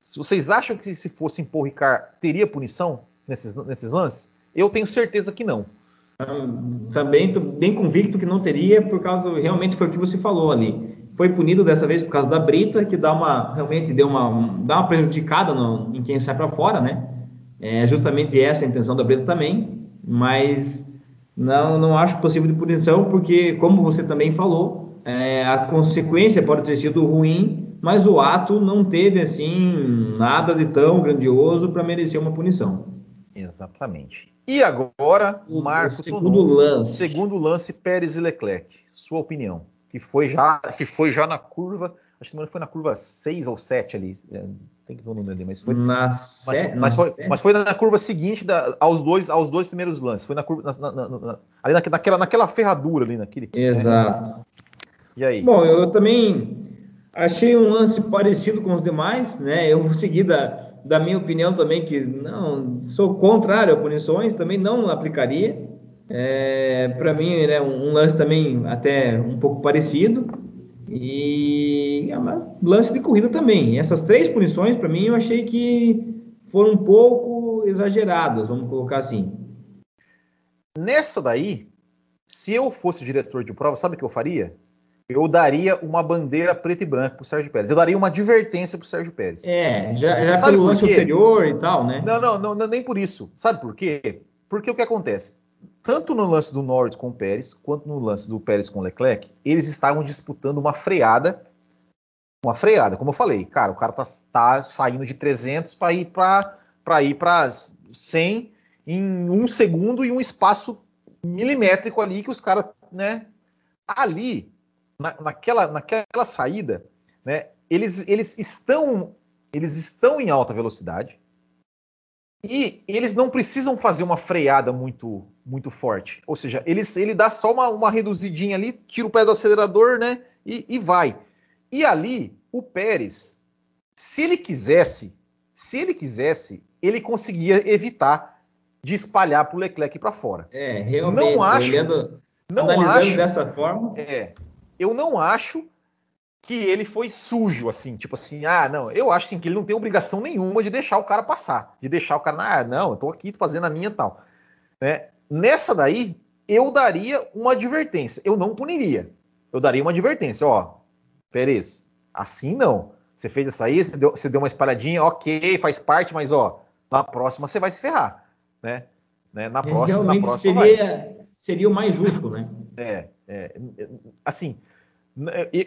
Se vocês acham que se fosse empurricar teria punição nesses, nesses lances? Eu tenho certeza que não. Também estou bem convicto que não teria, por causa realmente foi o que você falou ali foi punido dessa vez por causa da brita, que dá uma realmente deu uma, dá uma prejudicada no, em quem sai para fora, né? É justamente essa a intenção da Breta também, mas não, não acho possível de punição, porque, como você também falou, é, a consequência pode ter sido ruim, mas o ato não teve assim nada de tão grandioso para merecer uma punição. Exatamente. E agora, o Marco segundo Tonon, lance. Segundo lance, Pérez e Leclerc. Sua opinião? Que foi já, que foi já na curva, acho que foi na curva 6 ou 7 ali. É, tem que ver o número ali, mas foi. Na mas, mas, foi, mas, foi, na curva seguinte da, aos, dois, aos dois primeiros lances. Foi na curva. Na, na, na, ali naquela, naquela ferradura ali naquele. Exato. Né? E aí? Bom, eu também achei um lance parecido com os demais, né? Eu vou seguir da, da minha opinião também, que não sou contrário a punições, também não aplicaria. É, para mim, é né, um lance também até um pouco parecido. E é um lance de corrida também. essas três punições, para mim, eu achei que foram um pouco exageradas, vamos colocar assim. Nessa daí, se eu fosse diretor de prova, sabe o que eu faria? eu daria uma bandeira preta e branca pro Sérgio Pérez. Eu daria uma advertência pro Sérgio Pérez. É, já, já pelo lance anterior e tal, né? Não, não, não, não, nem por isso. Sabe por quê? Porque o que acontece? Tanto no lance do Norris com o Pérez, quanto no lance do Pérez com o Leclerc, eles estavam disputando uma freada. Uma freada, como eu falei. Cara, o cara tá, tá saindo de 300 para ir para ir para 100 em um segundo e um espaço milimétrico ali que os caras, né? Ali na, naquela, naquela saída, né, eles, eles, estão, eles estão em alta velocidade e eles não precisam fazer uma freada muito muito forte. Ou seja, eles, ele dá só uma, uma reduzidinha ali, tira o pé do acelerador né, e, e vai. E ali, o Pérez, se ele quisesse, se ele quisesse, ele conseguia evitar de espalhar para o Leclerc para fora. É, realmente. Não acho. Olhando, não acho dessa forma. É, eu não acho que ele foi sujo, assim, tipo assim, ah, não, eu acho assim, que ele não tem obrigação nenhuma de deixar o cara passar, de deixar o cara, ah, não, eu tô aqui fazendo a minha tal. Né? Nessa daí, eu daria uma advertência, eu não puniria, eu daria uma advertência, ó, Pérez, assim não, você fez essa aí, você deu, você deu uma espalhadinha, ok, faz parte, mas ó, na próxima você vai se ferrar, né? né? Na próxima, na próxima seria, vai. seria o mais justo, né? É, é, assim,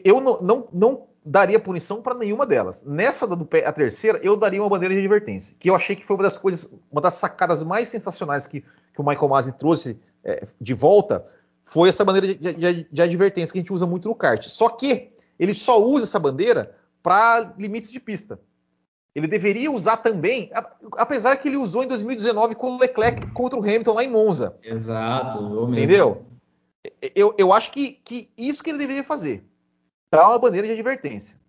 eu não, não, não daria punição para nenhuma delas. Nessa do a terceira, eu daria uma bandeira de advertência, que eu achei que foi uma das coisas, uma das sacadas mais sensacionais que, que o Michael Masi trouxe é, de volta, foi essa bandeira de, de, de, advertência que a gente usa muito no kart. Só que ele só usa essa bandeira para limites de pista. Ele deveria usar também, apesar que ele usou em 2019 com o Leclerc contra o Hamilton lá em Monza. Exato, usou mesmo. Entendeu? Eu, eu acho que, que isso que ele deveria fazer. Dar uma bandeira de advertência.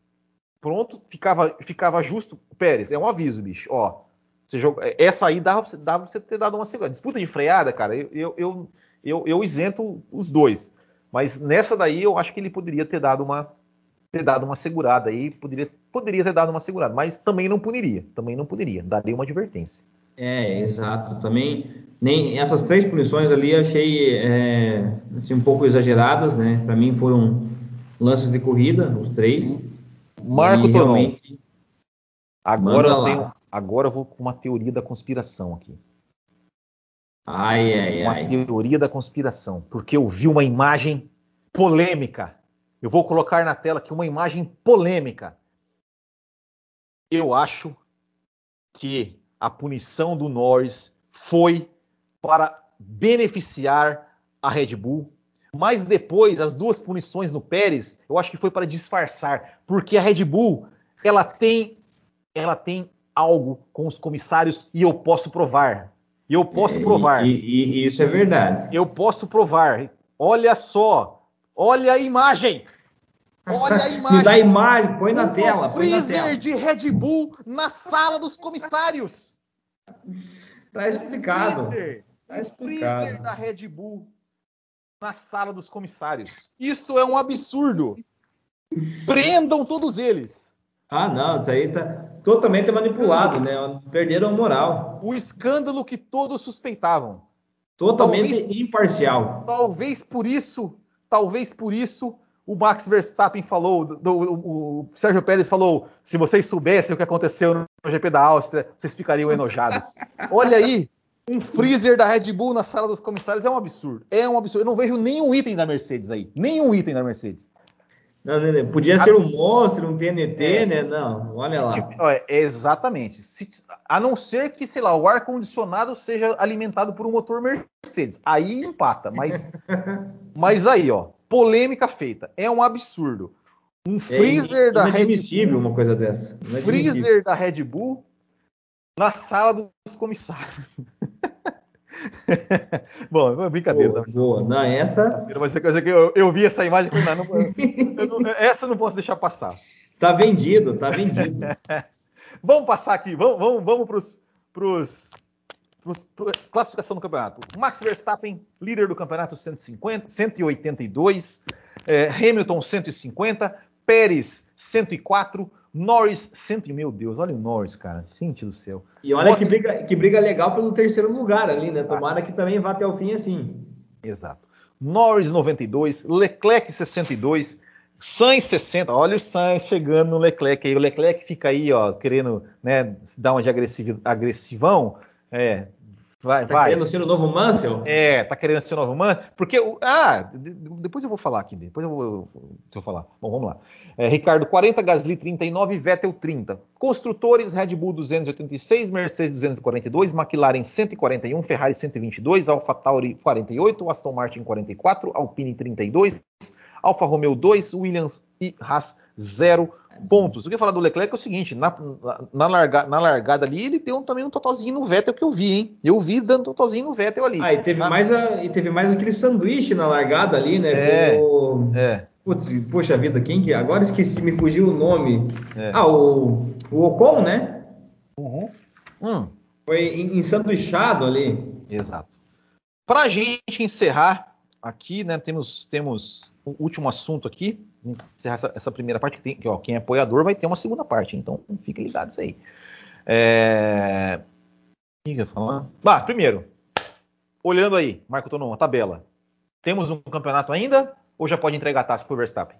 Pronto, ficava, ficava justo. Pérez, é um aviso, bicho. Ó, você joga, essa aí dava, dava pra você ter dado uma segunda. Disputa de freada, cara, eu, eu, eu, eu, isento os dois. Mas nessa daí eu acho que ele poderia ter dado uma ter dado uma segurada aí, poderia, poderia ter dado uma segurada, mas também não puniria, também não puniria, daria uma advertência. É, exato. Também nem essas três punições ali achei é, assim, um pouco exageradas, né? Para mim foram lances de corrida, os três. Marco Tonon. Realmente... Agora eu, tenho, agora eu vou com uma teoria da conspiração aqui. Ai, ai, uma ai. teoria da conspiração, porque eu vi uma imagem polêmica. Eu vou colocar na tela aqui uma imagem polêmica. Eu acho que a punição do Norris foi para beneficiar a Red Bull. Mas depois, as duas punições no Pérez, eu acho que foi para disfarçar, porque a Red Bull, ela tem ela tem algo com os comissários e eu posso provar. E eu posso provar. E, e, e isso é verdade. Eu posso provar. Olha só, olha a imagem. Olha a imagem. Me dá a imagem, põe na tela. Põe freezer na tela. de Red Bull na sala dos comissários. Tá explicado. Freezer, tá explicado. freezer da Red Bull na sala dos comissários. Isso é um absurdo. Prendam todos eles. Ah, não, isso aí tá totalmente manipulado, né? Perderam a moral. O escândalo que todos suspeitavam. Totalmente talvez, imparcial. Talvez por isso, talvez por isso o Max Verstappen falou, do, do, o Sérgio Pérez falou, se vocês soubessem o que aconteceu no GP da Áustria, vocês ficariam enojados. Olha aí, um freezer da Red Bull na sala dos comissários é um absurdo. É um absurdo. Eu não vejo nenhum item da Mercedes aí. Nenhum item da Mercedes. Não, não, não. Podia ser um monstro, um TNT, é. né? Não, olha lá. Exatamente. Se, a não ser que, sei lá, o ar-condicionado seja alimentado por um motor Mercedes. Aí empata. Mas, mas aí, ó, polêmica feita. É um absurdo. Um é freezer é, da Red Bull. uma coisa dessa. Freezer da Red Bull na sala dos comissários. Bom, é brincadeira. Boa, boa. Não, essa. Mas coisa que eu, eu, vi essa imagem e não, não, não, essa eu não posso deixar passar. Tá vendido, tá vendido. vamos passar aqui, vamos, vamos, vamos pros, pros, classificação do campeonato. Max Verstappen, líder do campeonato, 150, 182. É, Hamilton, 150. Pérez, 104. Norris, 100, meu Deus, olha o Norris, cara, gente do céu. E olha que briga, que briga legal pelo terceiro lugar ali, né? Exato. Tomara que também vá até o fim assim. Exato. Norris 92, Leclerc 62, Sainz 60. Olha o Sainz chegando no Leclerc aí. O Leclerc fica aí, ó, querendo, né, dar uma de agressivão. É, Vai, tá vai. querendo ser o novo Mansell? É, tá querendo ser o novo Mansell. Porque, ah, depois eu vou falar aqui, depois eu vou, eu vou falar. Bom, vamos lá. É, Ricardo, 40, Gasly 39, Vettel 30. Construtores, Red Bull 286, Mercedes 242, McLaren 141, Ferrari 122, AlphaTauri 48, Aston Martin 44, Alpine 32, Alfa Romeo 2, Williams e Haas 0 pontos. Eu queria falar do Leclerc é o seguinte, na, na, larga, na largada ali, ele deu também um totozinho no Vettel que eu vi, hein? Eu vi dando totozinho no Vettel ali. Ah, e teve, na... mais, a, e teve mais aquele sanduíche na largada ali, né? É, o... é. Putz, poxa vida, quem que... Agora esqueci, me fugiu o nome. É. Ah, o, o Ocon, né? Uhum. Hum. Foi ensanduichado ali. Exato. Pra gente encerrar aqui, né, temos, temos o último assunto aqui, encerrar essa, essa primeira parte, que, tem, que ó, quem é apoiador vai ter uma segunda parte, então fiquem ligados aí. É... O que eu ia falar? Ah, primeiro, olhando aí, Marco Tonon, a tabela. Temos um campeonato ainda ou já pode entregar a taça para o Verstappen?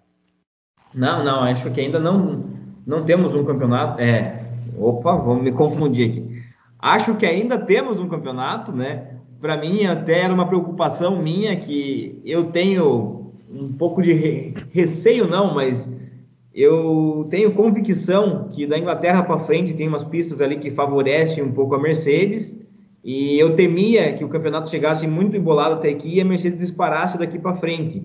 Não, não, acho que ainda não, não temos um campeonato. É, opa, vamos me confundir aqui. Acho que ainda temos um campeonato, né? Para mim até era uma preocupação minha que eu tenho um pouco de receio não, mas eu tenho convicção que da Inglaterra para frente tem umas pistas ali que favorecem um pouco a Mercedes e eu temia que o campeonato chegasse muito embolado até aqui e a Mercedes disparasse daqui para frente.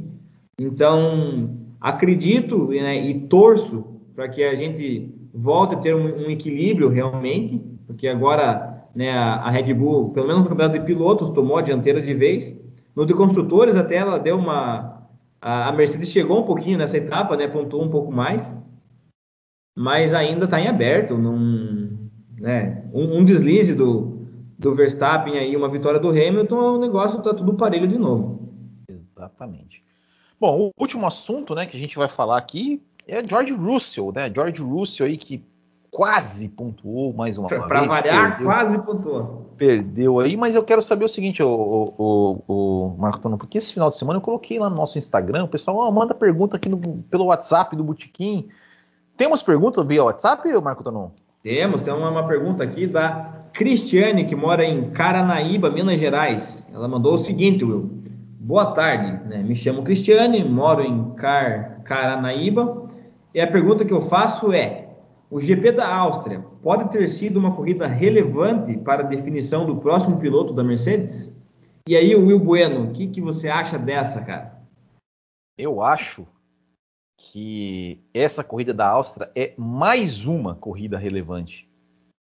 Então acredito né, e torço para que a gente volte a ter um, um equilíbrio realmente, porque agora né, a Red Bull, pelo menos no campeonato de pilotos, tomou a dianteira de vez. No de construtores, até ela deu uma. A Mercedes chegou um pouquinho nessa etapa, né, pontuou um pouco mais, mas ainda está em aberto. Num, né, um, um, deslize do, do Verstappen aí, uma vitória do Hamilton, o negócio está tudo parelho de novo. Exatamente. Bom, o último assunto né, que a gente vai falar aqui é George Russell, né? George Russell aí que quase pontuou mais uma pra, vez. Para variar, perdeu, quase pontuou. Perdeu aí, mas eu quero saber o seguinte, o, o, o, Marco Tono, porque esse final de semana eu coloquei lá no nosso Instagram, o pessoal oh, manda pergunta aqui no, pelo WhatsApp do Botequim. Temos perguntas via WhatsApp, Marco Tonon? Temos, tem uma, uma pergunta aqui da Cristiane, que mora em Caranaíba, Minas Gerais. Ela mandou o seguinte, Will. Boa tarde, né? me chamo Cristiane, moro em Car Caranaíba, e a pergunta que eu faço é: o GP da Áustria pode ter sido uma corrida relevante para a definição do próximo piloto da Mercedes? E aí, Will Bueno, o que, que você acha dessa, cara? Eu acho que essa corrida da Áustria é mais uma corrida relevante,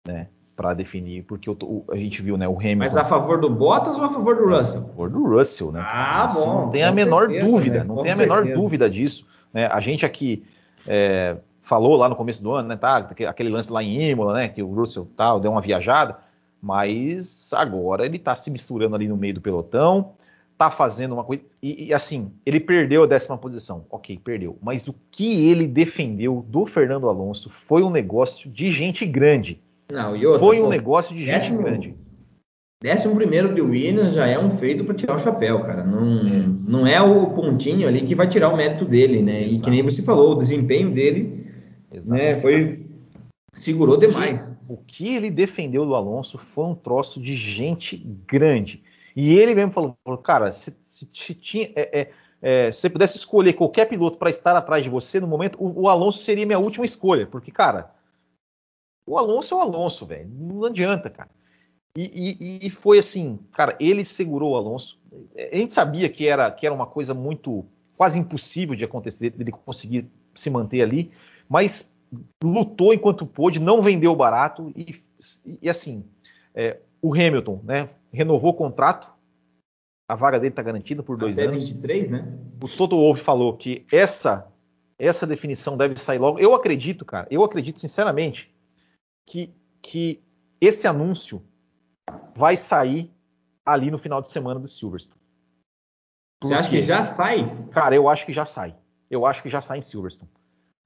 né? Para definir, porque o, a gente viu, né, o Hamilton. Mas a favor do Bottas ou a favor do Russell? A favor do Russell, né? Ah, bom. Não tem a menor certeza, dúvida, né? não com tem a menor dúvida disso. Né? A gente aqui é, falou lá no começo do ano, né, tá, aquele lance lá em Imola, né, que o Russell tal deu uma viajada, mas agora ele está se misturando ali no meio do pelotão, tá fazendo uma coisa e, e, assim, ele perdeu a décima posição, ok, perdeu, mas o que ele defendeu do Fernando Alonso foi um negócio de gente grande. Não, outra, foi um pô, negócio de gente décimo, grande. Décimo primeiro de Williams já é um feito para tirar o chapéu, cara. Não é. não é o pontinho ali que vai tirar o mérito dele, né? Exato. E que nem você falou, o desempenho dele, Exato. né? Foi segurou demais. O que ele defendeu do Alonso foi um troço de gente grande. E ele mesmo falou, cara, se, se, se tinha, é, é, é, se você pudesse escolher qualquer piloto para estar atrás de você no momento, o, o, Alonso seria minha última escolha, porque, cara, o Alonso é o Alonso, velho, não adianta, cara. E, e, e, foi assim, cara, ele segurou o Alonso. A gente sabia que era, que era uma coisa muito quase impossível de acontecer, dele conseguir se manter ali, mas lutou enquanto pôde, não vendeu barato e, e assim, é, o Hamilton, né, renovou o contrato, a vaga dele está garantida por dois Até anos. 23, né? O Toto Wolff falou que essa essa definição deve sair logo. Eu acredito, cara, eu acredito sinceramente que, que esse anúncio vai sair ali no final de semana do Silverstone. Você acha que já sai? Cara, eu acho que já sai. Eu acho que já sai em Silverstone.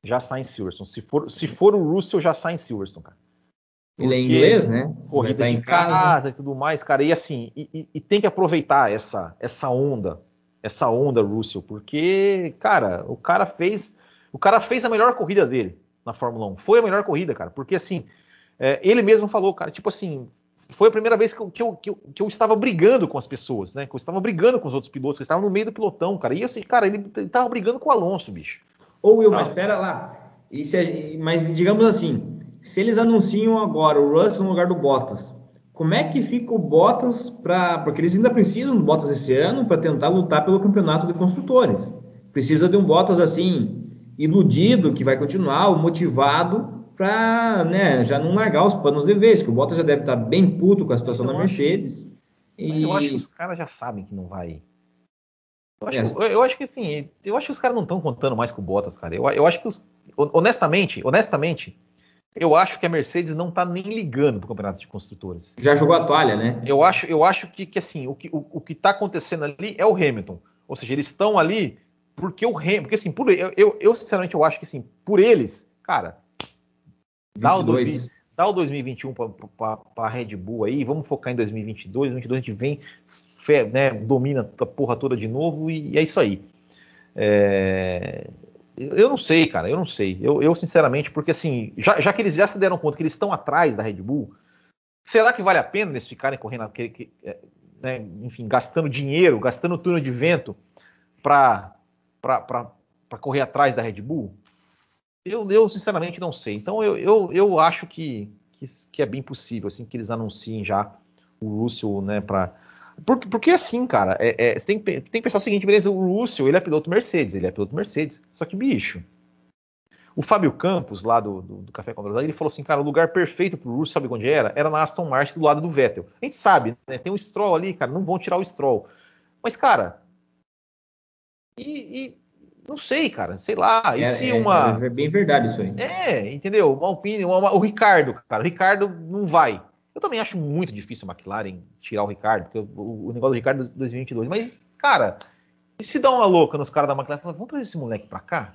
Já sai em Silverstone. Se for, se for o Russell, já sai em Silverstone, cara. Ele é inglês, né? Corrida em casa. casa. e tudo mais, cara. E assim, e, e, tem que aproveitar essa, essa onda, essa onda Russell, porque, cara, o cara fez, o cara fez a melhor corrida dele na Fórmula 1. Foi a melhor corrida, cara, porque assim, é, ele mesmo falou, cara, tipo assim, foi a primeira vez que eu, que, eu, que, eu, que eu, estava brigando com as pessoas, né? Que eu estava brigando com os outros pilotos, que estavam no meio do pilotão, cara. E assim, cara, ele, ele tava brigando com o Alonso, bicho. Ô, Will, ah. mas espera lá. A, mas digamos assim, se eles anunciam agora o Russell no lugar do Bottas, como é que fica o Bottas para. Porque eles ainda precisam do Bottas esse ano para tentar lutar pelo campeonato de construtores. Precisa de um Bottas assim, iludido, que vai continuar, motivado, para né, já não largar os panos de vez, que o Bottas já deve estar bem puto com a situação da Mercedes. E... Eu acho que os caras já sabem que não vai. Eu acho, é. eu, acho que assim, eu acho que os caras não estão contando mais com o Bottas, cara. Eu, eu acho que os, honestamente, honestamente, eu acho que a Mercedes não está nem ligando para o campeonato de construtores. Já jogou a toalha, né? Eu acho, eu acho que, que assim, o que o, o está acontecendo ali é o Hamilton. Ou seja, eles estão ali porque o Hamilton, porque assim, por, eu, eu, eu, sinceramente eu acho que assim, por eles, cara, dá o, 2000, dá o 2021 para a Red Bull aí, vamos focar em 2022, 2022 a gente vem, né, domina a porra toda de novo e, e é isso aí. É, eu não sei, cara, eu não sei. Eu, eu sinceramente, porque assim, já, já, que eles já se deram conta que eles estão atrás da Red Bull, será que vale a pena eles ficarem correndo, aquele, é, né, enfim, gastando dinheiro, gastando turno de vento para correr atrás da Red Bull? Eu, eu sinceramente não sei. Então eu, eu, eu acho que, que, que é bem possível assim que eles anunciem já o Russell, né, para porque, porque assim, cara, é, é, você tem, tem, que pensar o seguinte, beleza, o Russell, ele é piloto Mercedes, ele é piloto Mercedes, só que, bicho, o Fábio Campos, lá do, do, do Café Controlado, ele falou assim, cara, o lugar perfeito pro Russell, sabe onde era? Era na Aston Martin, do lado do Vettel. A gente sabe, né, tem o Stroll ali, cara, não vão tirar o Stroll. Mas, cara, e, e não sei, cara, sei lá, e é, se é, uma... É bem verdade isso aí. É, entendeu? Uma opinião, uma, o Ricardo, cara, o Ricardo não vai. Eu também acho muito difícil a McLaren tirar o Ricardo, porque o, o negócio do Ricardo é 2022. Mas, cara, se dá uma louca nos caras da McLaren, fala, vamos trazer esse moleque pra cá?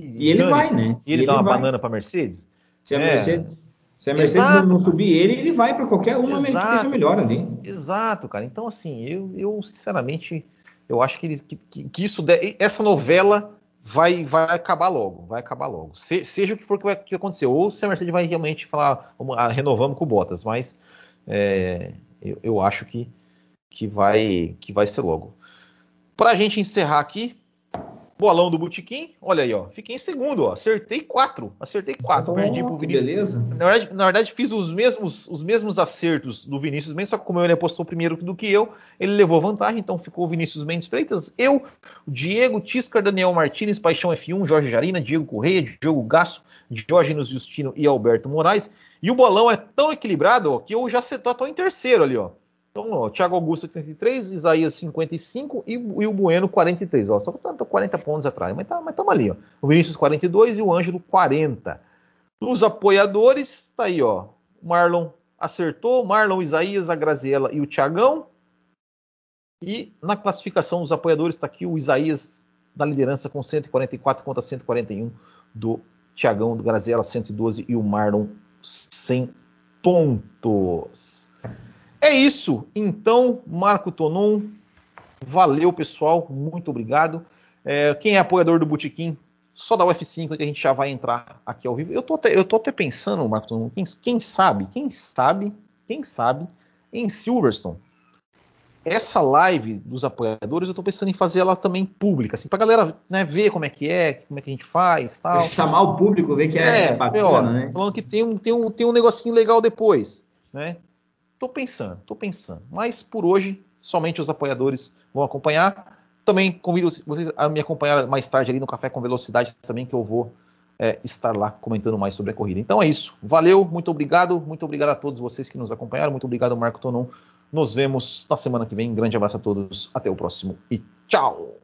E, e ele vai, né? E ele, ele dá uma vai. banana pra Mercedes? Se a é. Mercedes, se a Mercedes não subir ele, ele vai para qualquer uma Exato. que seja melhor ali. Exato, cara. Então, assim, eu, eu sinceramente, eu acho que, que, que isso, essa novela vai, vai acabar logo, vai acabar logo. Se, seja o que for que vai que acontecer, ou se a Mercedes vai realmente falar, vamos, ah, renovamos com o Bottas, mas é, eu, eu, acho que, que, vai, que vai ser logo. Para a gente encerrar aqui, bolão do Botequim, olha aí, ó, fiquei em segundo, ó, acertei quatro, acertei quatro, oh, perdi pro Vinícius. Beleza. Na verdade, na verdade, fiz os mesmos, os mesmos acertos do Vinícius Mendes, só que como ele apostou primeiro do que eu, ele levou vantagem, então ficou o Vinícius Mendes Freitas, eu, Diego Tiscar, Daniel Martinez, Paixão F1, Jorge Jarina, Diego Correia, Diogo Gasso, Diógenes Justino e Alberto Moraes. E o bolão é tão equilibrado ó, que eu já estou em terceiro ali, ó. Então, ó, Thiago Augusto 83, Isaías 55 e, e o Bueno 43. Ó, só que 40 pontos atrás, mas tá, estamos ali, ó. O Vinícius 42 e o Ângelo 40. Nos apoiadores, tá aí, ó. Marlon acertou, Marlon, Isaías, a Graziela e o Thiagão. E na classificação dos apoiadores está aqui o Isaías na liderança com 144 contra 141 do Thiagão, do Graziela 112 e o Marlon 100 pontos. É isso. Então, Marco Tonon, Valeu, pessoal. Muito obrigado. É, quem é apoiador do Botequim, só dá o F5 que a gente já vai entrar aqui ao vivo. Eu tô até, eu tô até pensando, Marco, quem, quem sabe, quem sabe, quem sabe, em Silverstone, essa live dos apoiadores, eu tô pensando em fazer ela também pública, assim, pra galera né, ver como é que é, como é que a gente faz tal. Chamar o público, ver que é, é bacana, ó, né? Falando que tem um, tem, um, tem um negocinho legal depois, né? Tô pensando, tô pensando. Mas por hoje, somente os apoiadores vão acompanhar. Também convido vocês a me acompanhar mais tarde ali no Café com Velocidade também, que eu vou é, estar lá comentando mais sobre a corrida. Então é isso. Valeu, muito obrigado. Muito obrigado a todos vocês que nos acompanharam. Muito obrigado, Marco Tonon. Nos vemos na semana que vem. Grande abraço a todos. Até o próximo e tchau!